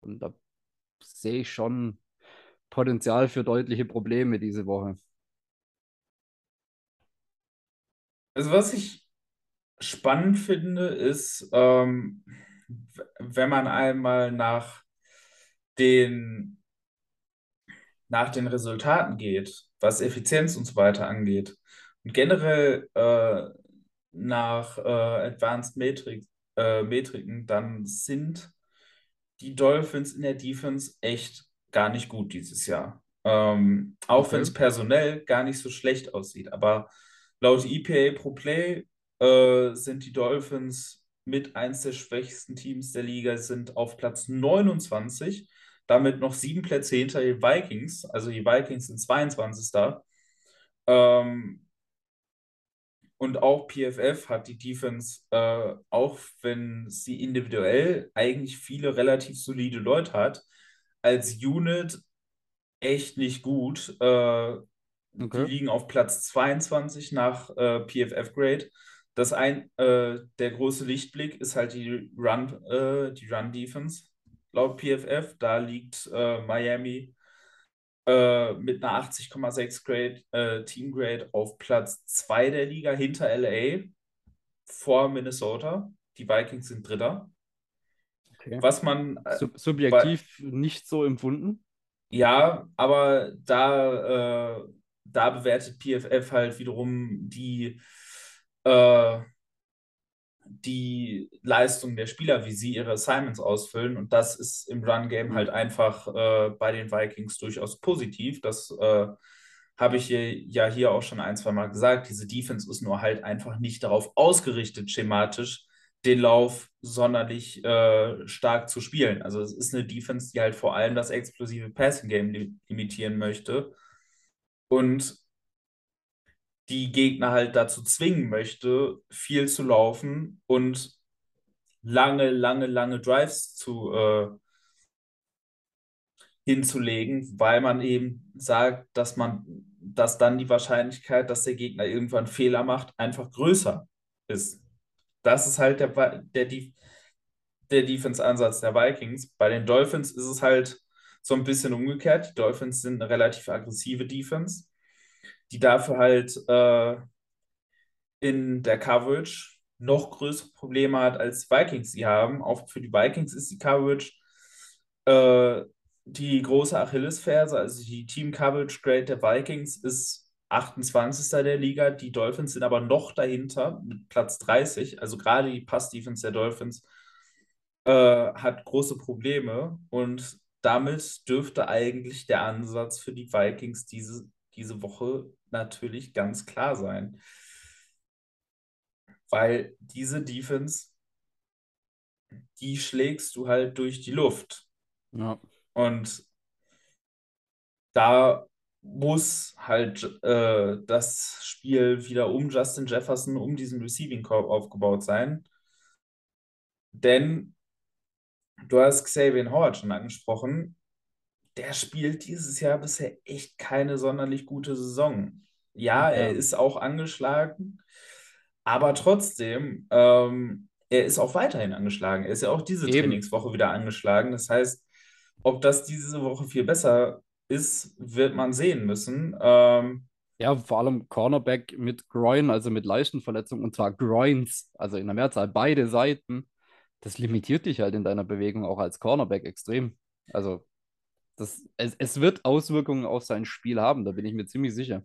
Und da sehe ich schon Potenzial für deutliche Probleme diese Woche. Also was ich spannend finde, ist, ähm, wenn man einmal nach den, nach den Resultaten geht, was Effizienz und so weiter angeht, und generell äh, nach äh, Advanced Metrik, äh, Metriken, dann sind die Dolphins in der Defense echt gar nicht gut dieses Jahr. Ähm, auch wenn Okay. es personell gar nicht so schlecht aussieht. Aber laut EPA Pro Play äh, sind die Dolphins mit eins der schwächsten Teams der Liga, sind auf Platz 29, damit noch sieben Plätze hinter den Vikings. Also die Vikings sind 22. Ähm, und auch PFF hat die Defense, äh, auch wenn sie individuell eigentlich viele relativ solide Leute hat, als Unit echt nicht gut. Äh, die Okay. liegen auf Platz 22 nach äh, PFF Grade. Das ein, äh, der große Lichtblick ist halt die Run, äh, die Run Defense laut PFF. Da liegt äh, Miami äh, mit einer 80,6 Grade, äh, Team Grade auf Platz 2 der Liga hinter LA vor Minnesota. Die Vikings sind Dritter. Okay. Was man, äh, Sub subjektiv nicht so empfunden. ja, aber da, äh, da bewertet PFF halt wiederum die, äh, die Leistung der Spieler, wie sie ihre Assignments ausfüllen. Und das ist im Run-Game halt einfach äh, bei den Vikings durchaus positiv. Das äh, habe ich hier, ja hier auch schon ein, zwei Mal gesagt. Diese Defense ist nur halt einfach nicht darauf ausgerichtet, schematisch den Lauf sonderlich äh, stark zu spielen. Also es ist eine Defense, die halt vor allem das explosive Passing-Game li limitieren möchte und die Gegner halt dazu zwingen möchte, viel zu laufen und lange, lange, lange Drives zu äh, hinzulegen, weil man eben sagt, dass man, dass dann die Wahrscheinlichkeit, dass der Gegner irgendwann Fehler macht, einfach größer ist. Das ist halt der, der, der Defense-Ansatz der Vikings. Bei den Dolphins ist es halt so ein bisschen umgekehrt. Die Dolphins sind eine relativ aggressive Defense, die dafür halt äh, in der Coverage noch größere Probleme hat, als die Vikings sie haben. Auch für die Vikings ist die Coverage äh, die große Achillesferse, also die Team Coverage Grade der Vikings ist 28. der Liga. Die Dolphins sind aber noch dahinter mit Platz 30. Also gerade die Pass-Defense der Dolphins äh, hat große Probleme und damit dürfte eigentlich der Ansatz für die Vikings diese, diese Woche natürlich ganz klar sein. Weil diese Defense, die schlägst du halt durch die Luft. Ja. Und da muss halt äh, das Spiel wieder um Justin Jefferson, um diesen Receiving Corps aufgebaut sein. Denn du hast Xavier Howard schon angesprochen. Der spielt dieses Jahr bisher echt keine sonderlich gute Saison. Ja, er ist auch angeschlagen, aber trotzdem, ähm, er ist auch weiterhin angeschlagen. Er ist ja auch diese Eben. Trainingswoche wieder angeschlagen. Das heißt, ob das diese Woche viel besser ist, wird man sehen müssen. Ähm, Ja, vor allem Cornerback mit Groin, also mit Leistenverletzung, und zwar Groins, also in der Mehrzahl, beide Seiten. Das limitiert dich halt in deiner Bewegung auch als Cornerback extrem. Also, das, es, es wird Auswirkungen auf sein Spiel haben, da bin ich mir ziemlich sicher.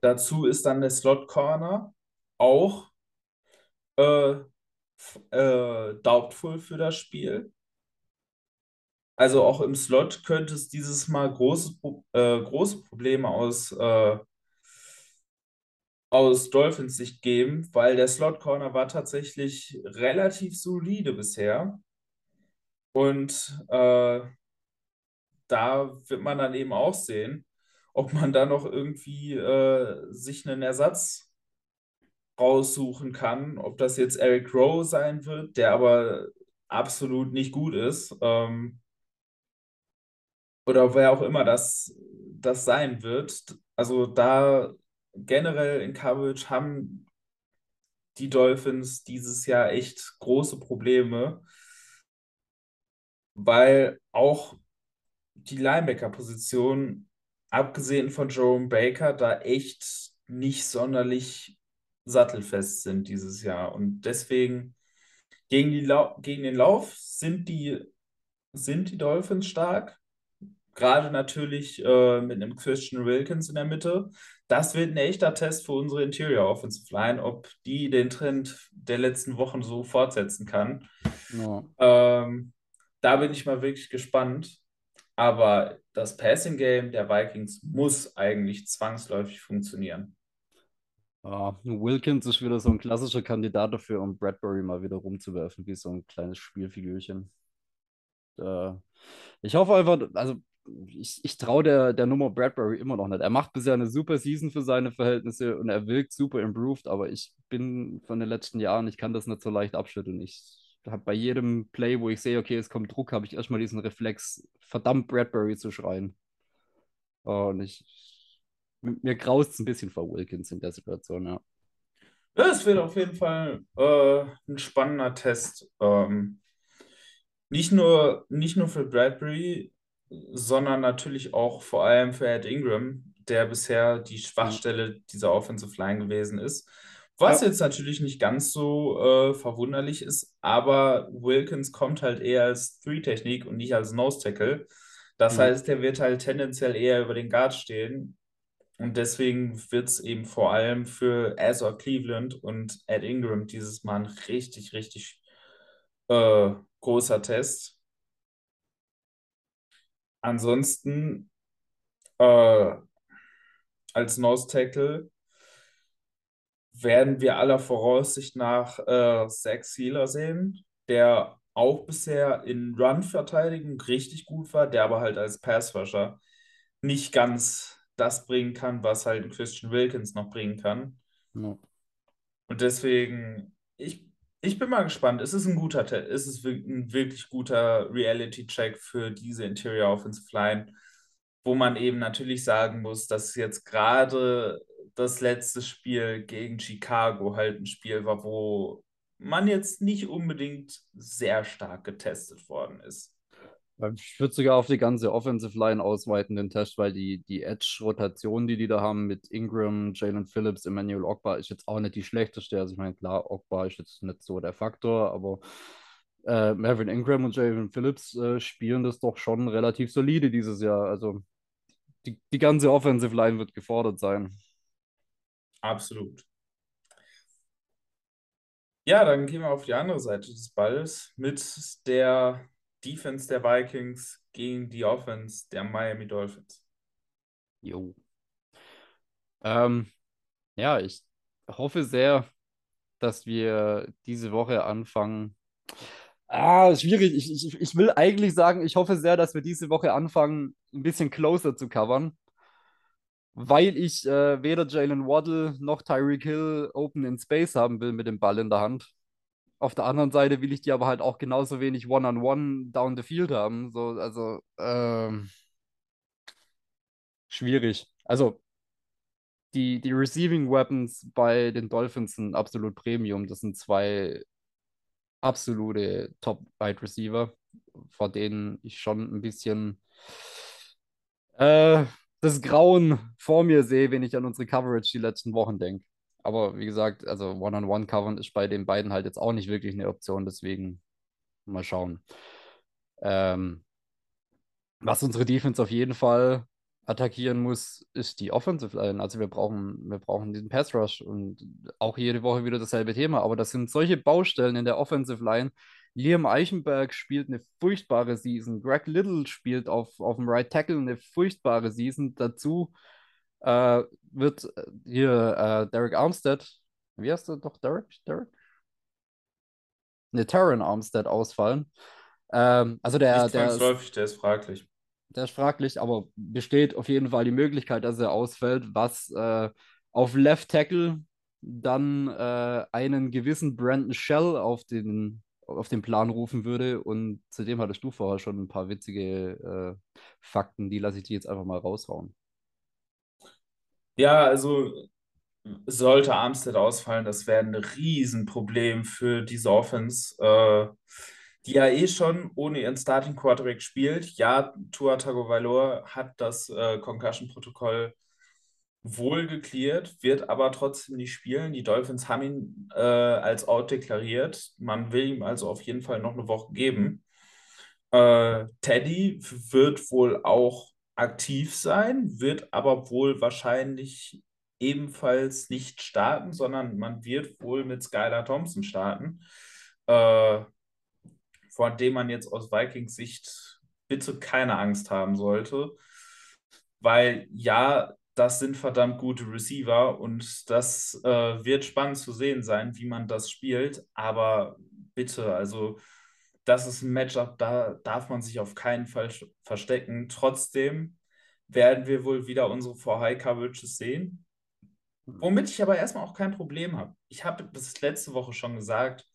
dazu ist dann der Slot Corner auch äh, äh, doubtful für das Spiel. Also auch im Slot könnte es dieses Mal große, äh, große Probleme aus, äh, aus Dolphins Sicht geben, weil der Slot Corner war tatsächlich relativ solide bisher. Und äh, da wird man dann eben auch sehen, ob man da noch irgendwie äh, sich einen Ersatz raussuchen kann, ob das jetzt Eric Rowe sein wird, der aber absolut nicht gut ist, ähm, oder wer auch immer das, das sein wird. Also da generell in Coverage haben die Dolphins dieses Jahr echt große Probleme, weil auch die Linebacker-Position, abgesehen von Jerome Baker, da echt nicht sonderlich sattelfest sind dieses Jahr. Und deswegen gegen, die Lau gegen den Lauf sind die, sind die Dolphins stark. Gerade natürlich äh, mit einem Christian Wilkins in der Mitte. Das wird ein echter Test für unsere Interior Offensive Line, ob die den Trend der letzten Wochen so fortsetzen kann. Ja. Ähm, da bin ich mal wirklich gespannt. Aber das Passing Game der Vikings muss eigentlich zwangsläufig funktionieren. Ja, Wilkins ist wieder so ein klassischer Kandidat dafür, um Bradbury mal wieder rumzuwerfen, wie so ein kleines Spielfigürchen. Äh, ich hoffe einfach, also ich, ich traue der, der Nummer Bradbury immer noch nicht. Er macht bisher eine super Season für seine Verhältnisse und er wirkt super improved, aber ich bin von den letzten Jahren, ich kann das nicht so leicht abschütteln. Ich habe bei jedem Play, wo ich sehe, okay, es kommt Druck, habe ich erstmal diesen Reflex, verdammt Bradbury zu schreien. Und ich, mir graust es ein bisschen vor Wilkins in der Situation, ja. Es wird auf jeden Fall äh, ein spannender Test. Ähm, nicht nur, nicht nur für Bradbury, sondern natürlich auch vor allem für Ed Ingram, der bisher die Schwachstelle dieser Offensive Line gewesen ist. Was Ja. jetzt natürlich nicht ganz so äh, verwunderlich ist, aber Wilkins kommt halt eher als Three-Technik und nicht als Nose-Tackle. Das Ja. heißt, er wird halt tendenziell eher über den Guard stehen. Und deswegen wird es eben vor allem für Azor Cleveland und Ed Ingram dieses Mal ein richtig, richtig äh, großer Test. Ansonsten äh, als Nose Tackle werden wir aller Voraussicht nach äh, Zach Sealer sehen, der auch bisher in Run-Verteidigung richtig gut war, der aber halt als Passrusher nicht ganz das bringen kann, was halt ein Christian Wilkins noch bringen kann. Ja. Und deswegen, ich, ich bin mal gespannt. Es ist ein guter, Te- es ist ein wirklich guter Reality-Check für diese Interior Offensive Line, wo man eben natürlich sagen muss, dass jetzt gerade das letzte Spiel gegen Chicago halt ein Spiel war, wo man jetzt nicht unbedingt sehr stark getestet worden ist. Ich würde sogar auf die ganze Offensive Line ausweiten, den Test, weil die, die Edge-Rotation, die die da haben mit Ingram, Jalen Phillips, Emmanuel Ogba, ist jetzt auch nicht die schlechteste. Also ich meine, klar, Ogba ist jetzt nicht so der Faktor, aber äh, Marvin Ingram und Jalen Phillips äh, spielen das doch schon relativ solide dieses Jahr. Also die, die ganze Offensive Line wird gefordert sein. Absolut. Ja, dann gehen wir auf die andere Seite des Balls mit der Defense der Vikings gegen die Offense der Miami Dolphins. Jo. Ähm, ja, ich hoffe sehr, dass wir diese Woche anfangen. Ah, schwierig. Ich, ich, ich will eigentlich sagen, ich hoffe sehr, dass wir diese Woche anfangen, ein bisschen closer zu covern. Weil ich äh, weder Jalen Waddle noch Tyreek Hill Open in Space haben will mit dem Ball in der Hand. Auf der anderen Seite will ich die aber halt auch genauso wenig One-on-One down the field haben. So, also ähm, schwierig. Also die, die Receiving Weapons bei den Dolphins sind absolut Premium. Das sind zwei absolute Top-Wide Receiver, vor denen ich schon ein bisschen äh, das Grauen vor mir sehe, wenn ich an unsere Coverage die letzten Wochen denke. Aber wie gesagt, also One-on-One-Covern ist bei den beiden halt jetzt auch nicht wirklich eine Option, deswegen mal schauen. Ähm, was unsere Defense auf jeden Fall attackieren muss, ist die Offensive Line. Also wir brauchen, wir brauchen diesen Pass Rush und auch jede Woche wieder dasselbe Thema. Aber das sind solche Baustellen in der Offensive Line. Liam Eichenberg spielt eine furchtbare Season. Greg Little spielt auf, auf dem Right Tackle eine furchtbare Season. Dazu äh, wird äh, hier äh, Derek Armstead, wie heißt der doch Derek? Derek? Ne, Taron Armstead ausfallen. Ähm, also der, Nicht der, zwangsläufig, der ist fraglich. der ist fraglich, aber besteht auf jeden Fall die Möglichkeit, dass er ausfällt, was äh, auf Left Tackle dann äh, einen gewissen Brandon Shell auf den, auf den Plan rufen würde. Und zudem hattest du vorher schon ein paar witzige äh, Fakten, die lasse ich dir jetzt einfach mal raushauen. Ja, also sollte Armstead ausfallen, das wäre ein Riesenproblem für diese Offense, äh, die ja eh schon ohne ihren Starting Quarterback spielt. Ja, Tua Tagovailoa hat das äh, Concussion-Protokoll wohl geklärt, wird aber trotzdem nicht spielen. Die Dolphins haben ihn äh, als out deklariert. Man will ihm also auf jeden Fall noch eine Woche geben. Äh, Teddy wird wohl auch aktiv sein, wird aber wohl wahrscheinlich ebenfalls nicht starten, sondern man wird wohl mit Skylar Thompson starten, äh, vor dem man jetzt aus Vikings Sicht bitte keine Angst haben sollte, weil ja, das sind verdammt gute Receiver und das äh, wird spannend zu sehen sein, wie man das spielt, aber bitte, also das ist ein Matchup, da darf man sich auf keinen Fall verstecken. Trotzdem werden wir wohl wieder unsere Four-High-Coverages sehen. Womit ich aber erstmal auch kein Problem habe. Ich habe das letzte Woche schon gesagt,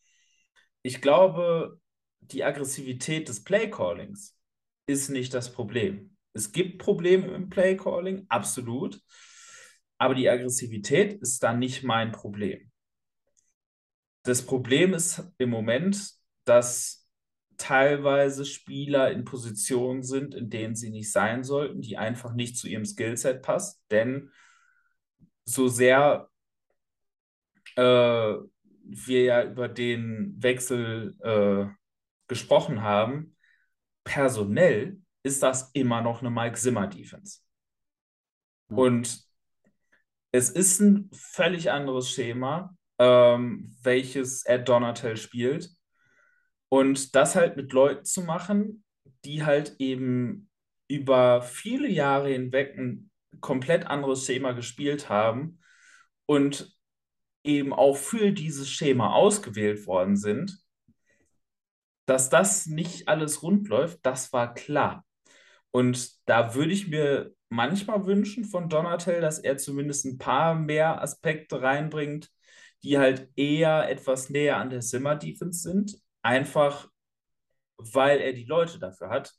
ich glaube, die Aggressivität des Play-Callings ist nicht das Problem. Es gibt Probleme im Play-Calling, absolut. Aber die Aggressivität ist dann nicht mein Problem. Das Problem ist im Moment, dass teilweise Spieler in Positionen sind, in denen sie nicht sein sollten, die einfach nicht zu ihrem Skillset passt. Denn so sehr äh, wir ja über den Wechsel äh, gesprochen haben, personell ist das immer noch eine Mike Zimmer Defense. Mhm. Und es ist ein völlig anderes Schema, ähm, welches Ed Donatel spielt. Und das halt mit Leuten zu machen, die halt eben über viele Jahre hinweg ein komplett anderes Schema gespielt haben und eben auch für dieses Schema ausgewählt worden sind, dass das nicht alles rund läuft, das war klar. Und da würde ich mir manchmal wünschen von Donatel, dass er zumindest ein paar mehr Aspekte reinbringt, die halt eher etwas näher an der Simmer-Defense sind, einfach weil er die Leute dafür hat.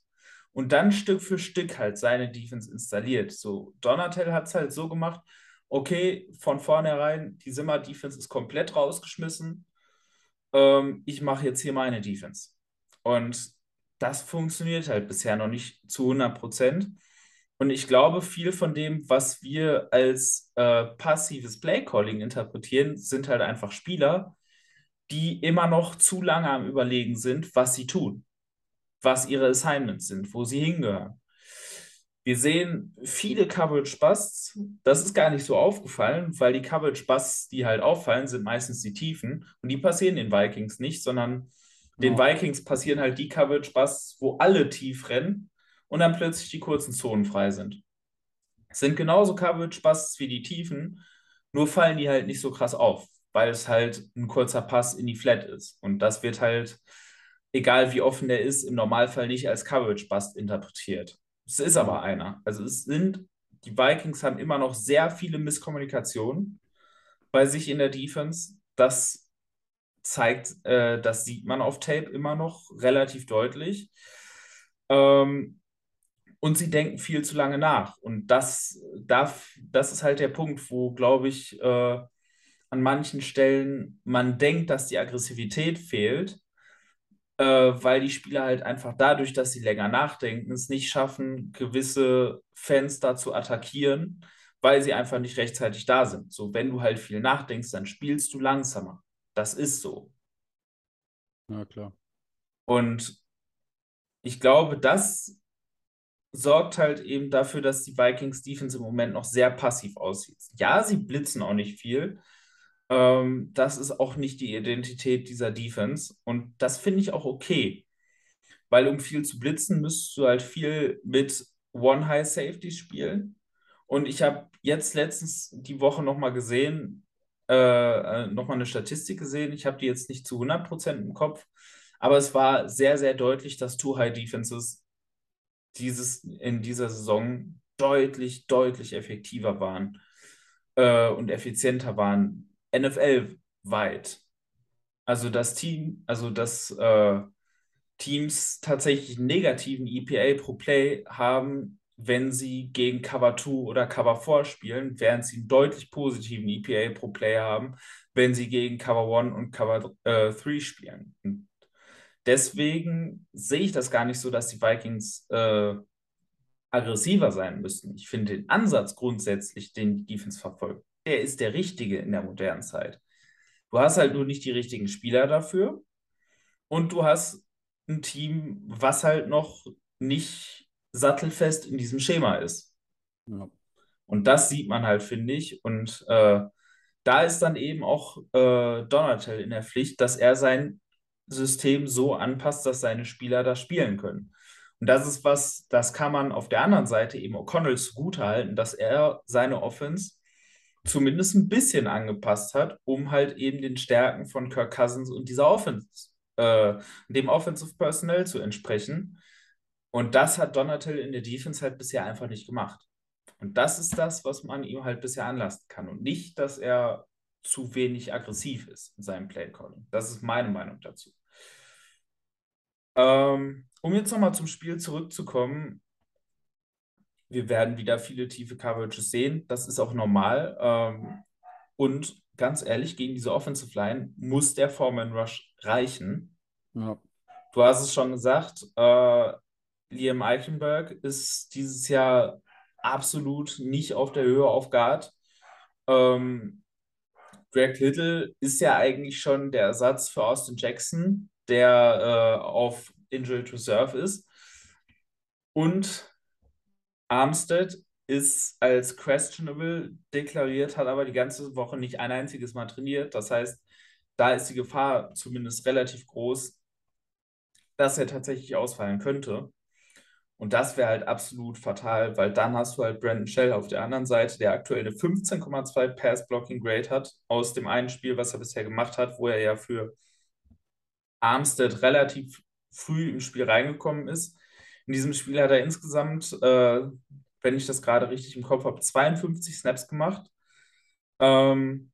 Und dann Stück für Stück halt seine Defense installiert. So, Donatel hat es halt so gemacht, okay, von vornherein, die Simmer-Defense ist komplett rausgeschmissen. Ähm, ich mache jetzt hier meine Defense. Und das funktioniert halt bisher noch nicht zu 100 Prozent. Und ich glaube, viel von dem, was wir als äh, passives Playcalling interpretieren, sind halt einfach Spieler, die immer noch zu lange am Überlegen sind, was sie tun, was ihre Assignments sind, wo sie hingehören. Wir sehen viele Coverage Busts. Das ist gar nicht so aufgefallen, weil die Coverage Busts, die halt auffallen, sind meistens die Tiefen. Und die passieren den Vikings nicht, sondern den Vikings passieren halt die Coverage Busts, wo alle tief rennen und dann plötzlich die kurzen Zonen frei sind. Es sind genauso Coverage Busts wie die Tiefen, nur fallen die halt nicht so krass auf weil es halt ein kurzer Pass in die Flat ist. Und das wird halt, egal wie offen der ist, im Normalfall nicht als Coverage Bust interpretiert. Es ist aber einer. Also es sind die Vikings haben immer noch sehr viele Misskommunikationen bei sich in der Defense. Das zeigt, äh, das sieht man auf Tape immer noch relativ deutlich. Ähm, und sie denken viel zu lange nach. Und das, darf, das ist halt der Punkt, wo, glaube ich, äh, an manchen Stellen man denkt, dass die Aggressivität fehlt, äh, weil die Spieler halt einfach dadurch, dass sie länger nachdenken, es nicht schaffen, gewisse Fenster zu attackieren, weil sie einfach nicht rechtzeitig da sind. So, wenn du halt viel nachdenkst, dann spielst du langsamer. Das ist so. Ja, klar. Und ich glaube, das sorgt halt eben dafür, dass die Vikings Defense im Moment noch sehr passiv aussieht. Ja, sie blitzen auch nicht viel. Ähm, das ist auch nicht die Identität dieser Defense. Und das finde ich auch okay. Weil um viel zu blitzen, müsstest du halt viel mit One High Safety spielen. Und ich habe jetzt letztens die Woche nochmal gesehen, äh, nochmal eine Statistik gesehen. Ich habe die jetzt nicht zu 100% im Kopf, aber es war sehr, sehr deutlich, dass Two High Defenses dieses, in dieser Saison deutlich, deutlich effektiver waren äh, und effizienter waren, NFL-weit. Also das Team, also dass äh, Teams tatsächlich negativen EPA pro Play haben, wenn sie gegen Cover 2 oder Cover 4 spielen, während sie einen deutlich positiven EPA pro Play haben, wenn sie gegen Cover 1 und Cover 3 äh, spielen. Und deswegen sehe ich das gar nicht so, dass die Vikings äh, aggressiver sein müssen. Ich finde den Ansatz grundsätzlich, den die Defense verfolgt, der ist der richtige in der modernen Zeit. Du hast halt nur nicht die richtigen Spieler dafür und du hast ein Team, was halt noch nicht sattelfest in diesem Schema ist. Ja. Und das sieht man halt, finde ich. Und äh, da ist dann eben auch äh, Donatel in der Pflicht, dass er sein System so anpasst, dass seine Spieler das spielen können. Und das ist was, das kann man auf der anderen Seite eben O'Connell zugutehalten, dass er seine Offense zumindest ein bisschen angepasst hat, um halt eben den Stärken von Kirk Cousins und dieser Offense, äh, dem Offensive Personnel zu entsprechen. Und das hat Donatel in der Defense halt bisher einfach nicht gemacht. Und das ist das, was man ihm halt bisher anlasten kann. Und nicht, dass er zu wenig aggressiv ist in seinem Play-Calling. Das ist meine Meinung dazu. Ähm, um jetzt nochmal zum Spiel zurückzukommen, wir werden wieder viele tiefe Coverages sehen. Das ist auch normal. Ähm, und ganz ehrlich, gegen diese Offensive Line muss der Foreman Rush reichen. Ja. Du hast es schon gesagt, äh, Liam Eichenberg ist dieses Jahr absolut nicht auf der Höhe auf Guard. Ähm, Greg Little ist ja eigentlich schon der Ersatz für Austin Jackson, der äh, auf Injured Reserve ist. Und Armstead ist als questionable deklariert, hat aber die ganze Woche nicht ein einziges Mal trainiert. Das heißt, da ist die Gefahr zumindest relativ groß, dass er tatsächlich ausfallen könnte. Und das wäre halt absolut fatal, weil dann hast du halt Brandon Shell auf der anderen Seite, der aktuell eine 15,2 Pass-Blocking-Grade hat aus dem einen Spiel, was er bisher gemacht hat, wo er ja für Armstead relativ früh im Spiel reingekommen ist. In diesem Spiel hat er insgesamt, äh, wenn ich das gerade richtig im Kopf habe, 52 Snaps gemacht. Ähm,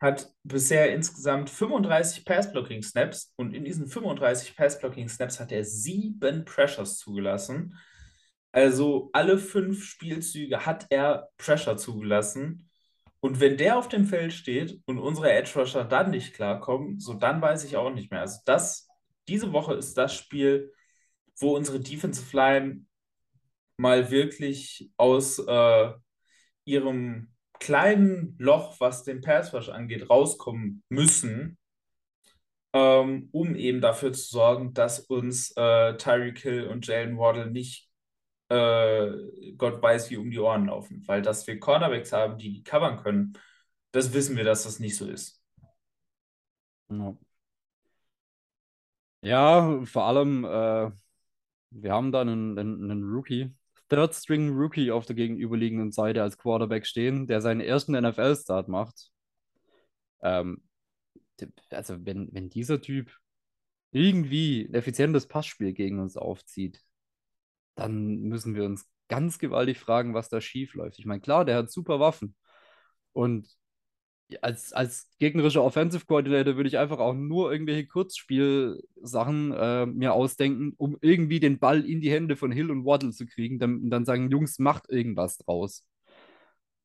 hat bisher insgesamt 35 Pass-Blocking-Snaps und in diesen 35 Pass-Blocking-Snaps hat er sieben Pressures zugelassen. Also alle fünf Spielzüge hat er Pressure zugelassen. Und wenn der auf dem Feld steht und unsere Edge Rusher dann nicht klarkommen, so dann weiß ich auch nicht mehr. Also das, diese Woche ist das Spiel, wo unsere Defensive Line mal wirklich aus äh, ihrem kleinen Loch, was den Passwash angeht, rauskommen müssen, ähm, um eben dafür zu sorgen, dass uns äh, Tyreek Hill und Jalen Waddle nicht äh, Gott weiß wie um die Ohren laufen. Weil dass wir Cornerbacks haben, die die covern können, das wissen wir, dass das nicht so ist. Ja, ja vor allem, äh, wir haben da einen, einen, einen Rookie, Third-String-Rookie auf der gegenüberliegenden Seite als Quarterback stehen, der seinen ersten NFL-Start macht. Ähm, also, wenn, wenn dieser Typ irgendwie ein effizientes Passspiel gegen uns aufzieht, dann müssen wir uns ganz gewaltig fragen, was da schief läuft. Ich meine, klar, der hat super Waffen. Und als, als gegnerischer Offensive Coordinator würde ich einfach auch nur irgendwelche Kurzspielsachen äh, mir ausdenken, um irgendwie den Ball in die Hände von Hill und Waddle zu kriegen, dann, dann sagen, Jungs, macht irgendwas draus.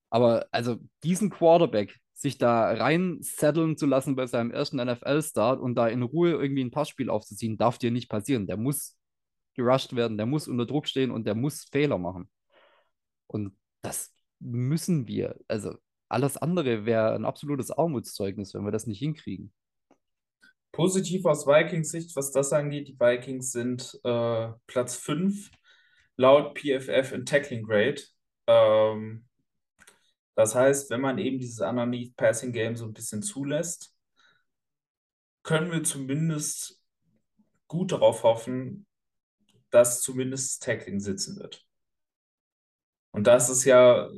Aber also diesen Quarterback, sich da rein setteln zu lassen bei seinem ersten NFL-Start und da in Ruhe irgendwie ein Passspiel aufzuziehen, darf dir nicht passieren. Der muss gerusht werden, der muss unter Druck stehen und der muss Fehler machen. Und das müssen wir. Also alles andere wäre ein absolutes Armutszeugnis, wenn wir das nicht hinkriegen. Positiv aus Vikings Sicht, was das angeht, die Vikings sind äh, Platz 5 laut PFF in Tackling Grade. Ähm, das heißt, wenn man eben dieses Underneath Passing Game so ein bisschen zulässt, können wir zumindest gut darauf hoffen, dass zumindest Tackling sitzen wird. Und das ist ja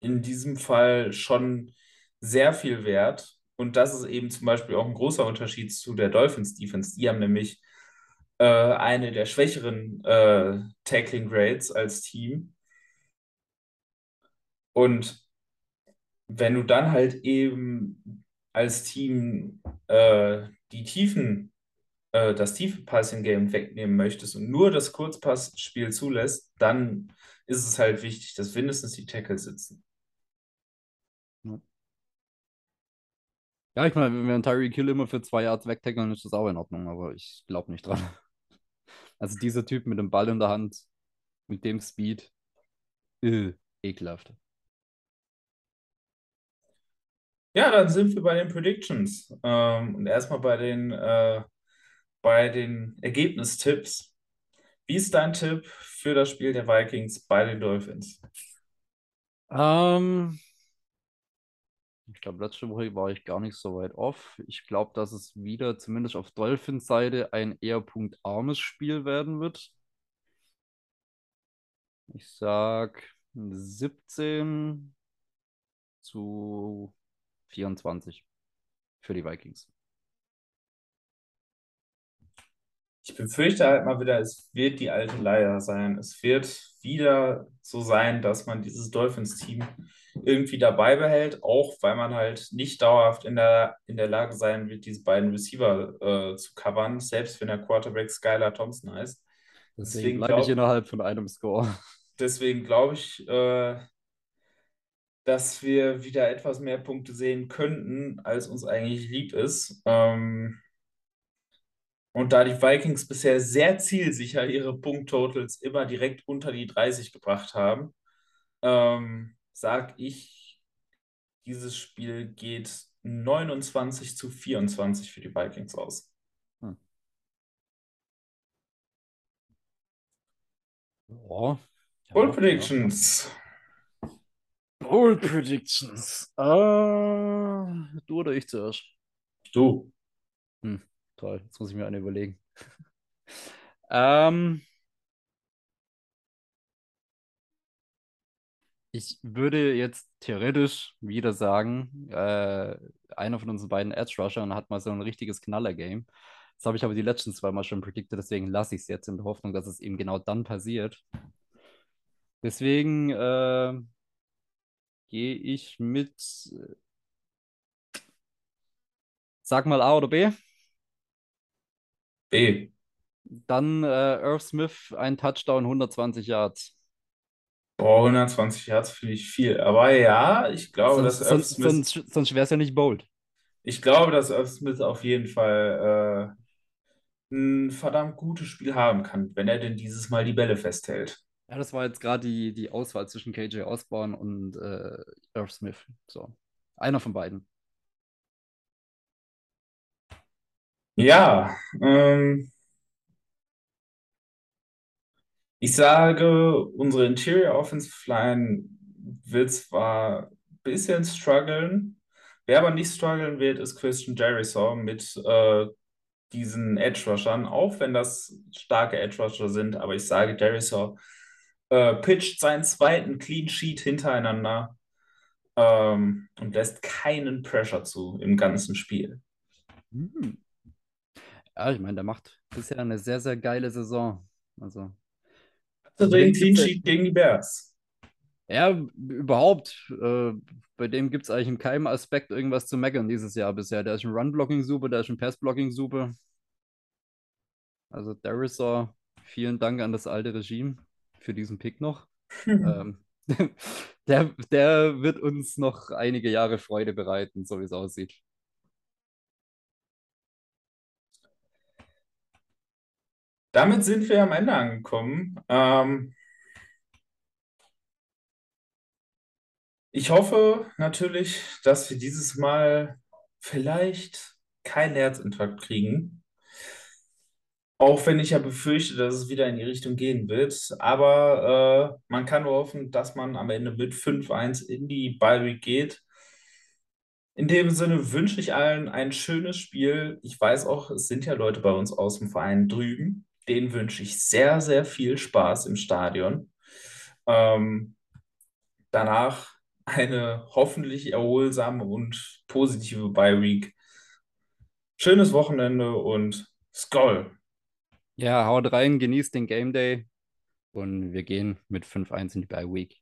in diesem Fall schon sehr viel wert. Und das ist eben zum Beispiel auch ein großer Unterschied zu der Dolphins Defense. Die haben nämlich äh, eine der schwächeren äh, Tackling Grades als Team. Und wenn du dann halt eben als Team äh, die Tiefen, äh, das tiefe Passing Game wegnehmen möchtest und nur das Kurzpassspiel zulässt, dann ist es halt wichtig, dass mindestens die Tackles sitzen. Ja, ich meine, wenn wir einen Tyreek Hill immer für zwei Yards wegtackeln, ist das auch in Ordnung, aber ich glaube nicht dran. Also dieser Typ mit dem Ball in der Hand, mit dem Speed, äh, ekelhaft. Ja, dann sind wir bei den Predictions. Ähm, und erstmal bei den, äh, bei den Ergebnistipps. Wie ist dein Tipp für das Spiel der Vikings bei den Dolphins? Ähm, ich glaube, letzte Woche war ich gar nicht so weit off. Ich glaube, dass es wieder, zumindest auf Dolphins Seite, ein eher punktarmes Spiel werden wird. Ich sag 17 zu 24 für die Vikings. Ich befürchte halt mal wieder, es wird die alte Leier sein. Es wird wieder so sein, dass man dieses Dolphins-Team irgendwie dabei behält, auch weil man halt nicht dauerhaft in der, in der Lage sein wird, diese beiden Receiver äh, zu covern, selbst wenn der Quarterback Skylar Thompson heißt. Deswegen bleibe ich innerhalb von einem Score. Deswegen glaube ich, äh, dass wir wieder etwas mehr Punkte sehen könnten, als uns eigentlich lieb ist. Ähm, und da die Vikings bisher sehr zielsicher ihre Punkttotals immer direkt unter die 30 gebracht haben, ähm, sage ich, dieses Spiel geht 29 zu 24 für die Vikings aus. Hm. Oh, Bold Predictions. Bold Predictions. Uh, du oder ich zuerst? Du. Hm. Toll, jetzt muss ich mir eine überlegen. ähm, ich würde jetzt theoretisch wieder sagen, äh, einer von unseren beiden Edge Rushern hat mal so ein richtiges Knaller-Game. Das habe ich aber die letzten zwei Mal schon predicted, deswegen lasse ich es jetzt in der Hoffnung, dass es eben genau dann passiert. Deswegen äh, gehe ich mit, sag mal A oder B? B. Dann äh, Irv Smith, ein Touchdown, 120 Yards. Boah, 120 Yards finde ich viel. Aber ja, ich glaube, sonst, dass Irv Smith. Sonst, sonst wäre es ja nicht bold. Ich glaube, dass Irv Smith auf jeden Fall äh, ein verdammt gutes Spiel haben kann, wenn er denn dieses Mal die Bälle festhält. Ja, das war jetzt gerade die, die Auswahl zwischen KJ Osborne und äh, Irv Smith. So. Einer von beiden. Ja, ähm, ich sage, unsere Interior Offensive Line wird zwar ein bisschen strugglen, wer aber nicht strugglen wird, ist Christian Jerisaw mit äh, diesen Edge Rushern, auch wenn das starke Edge Rusher sind, aber ich sage, Jerisaw äh, pitcht seinen zweiten Clean Sheet hintereinander ähm, und lässt keinen Pressure zu im ganzen Spiel. Hm. Ja, ich meine, der macht bisher eine sehr, sehr geile Saison. Also. Hatte den Clean Sheet gegen die Bears. Ja, überhaupt. Äh, bei dem gibt es eigentlich in keinem Aspekt irgendwas zu meckern dieses Jahr bisher. Der ist ein Run-Blocking super, der ist ein Pass-Blocking super. Also Darisaw, vielen Dank an das alte Regime für diesen Pick noch. ähm, der, der wird uns noch einige Jahre Freude bereiten, so wie es aussieht. Damit sind wir am Ende angekommen. Ähm, ich hoffe natürlich, dass wir dieses Mal vielleicht keinen Herzinfarkt kriegen. Auch wenn ich ja befürchte, dass es wieder in die Richtung gehen wird. Aber äh, man kann nur hoffen, dass man am Ende mit 5-1 in die Bye geht. In dem Sinne wünsche ich allen ein schönes Spiel. Ich weiß auch, es sind ja Leute bei uns aus dem Verein drüben. Denen wünsche ich sehr, sehr viel Spaß im Stadion. Ähm, danach eine hoffentlich erholsame und positive Bye Week. Schönes Wochenende und Skoll! Ja, haut rein, genießt den Game Day und wir gehen mit 5-1 in die Bye Week.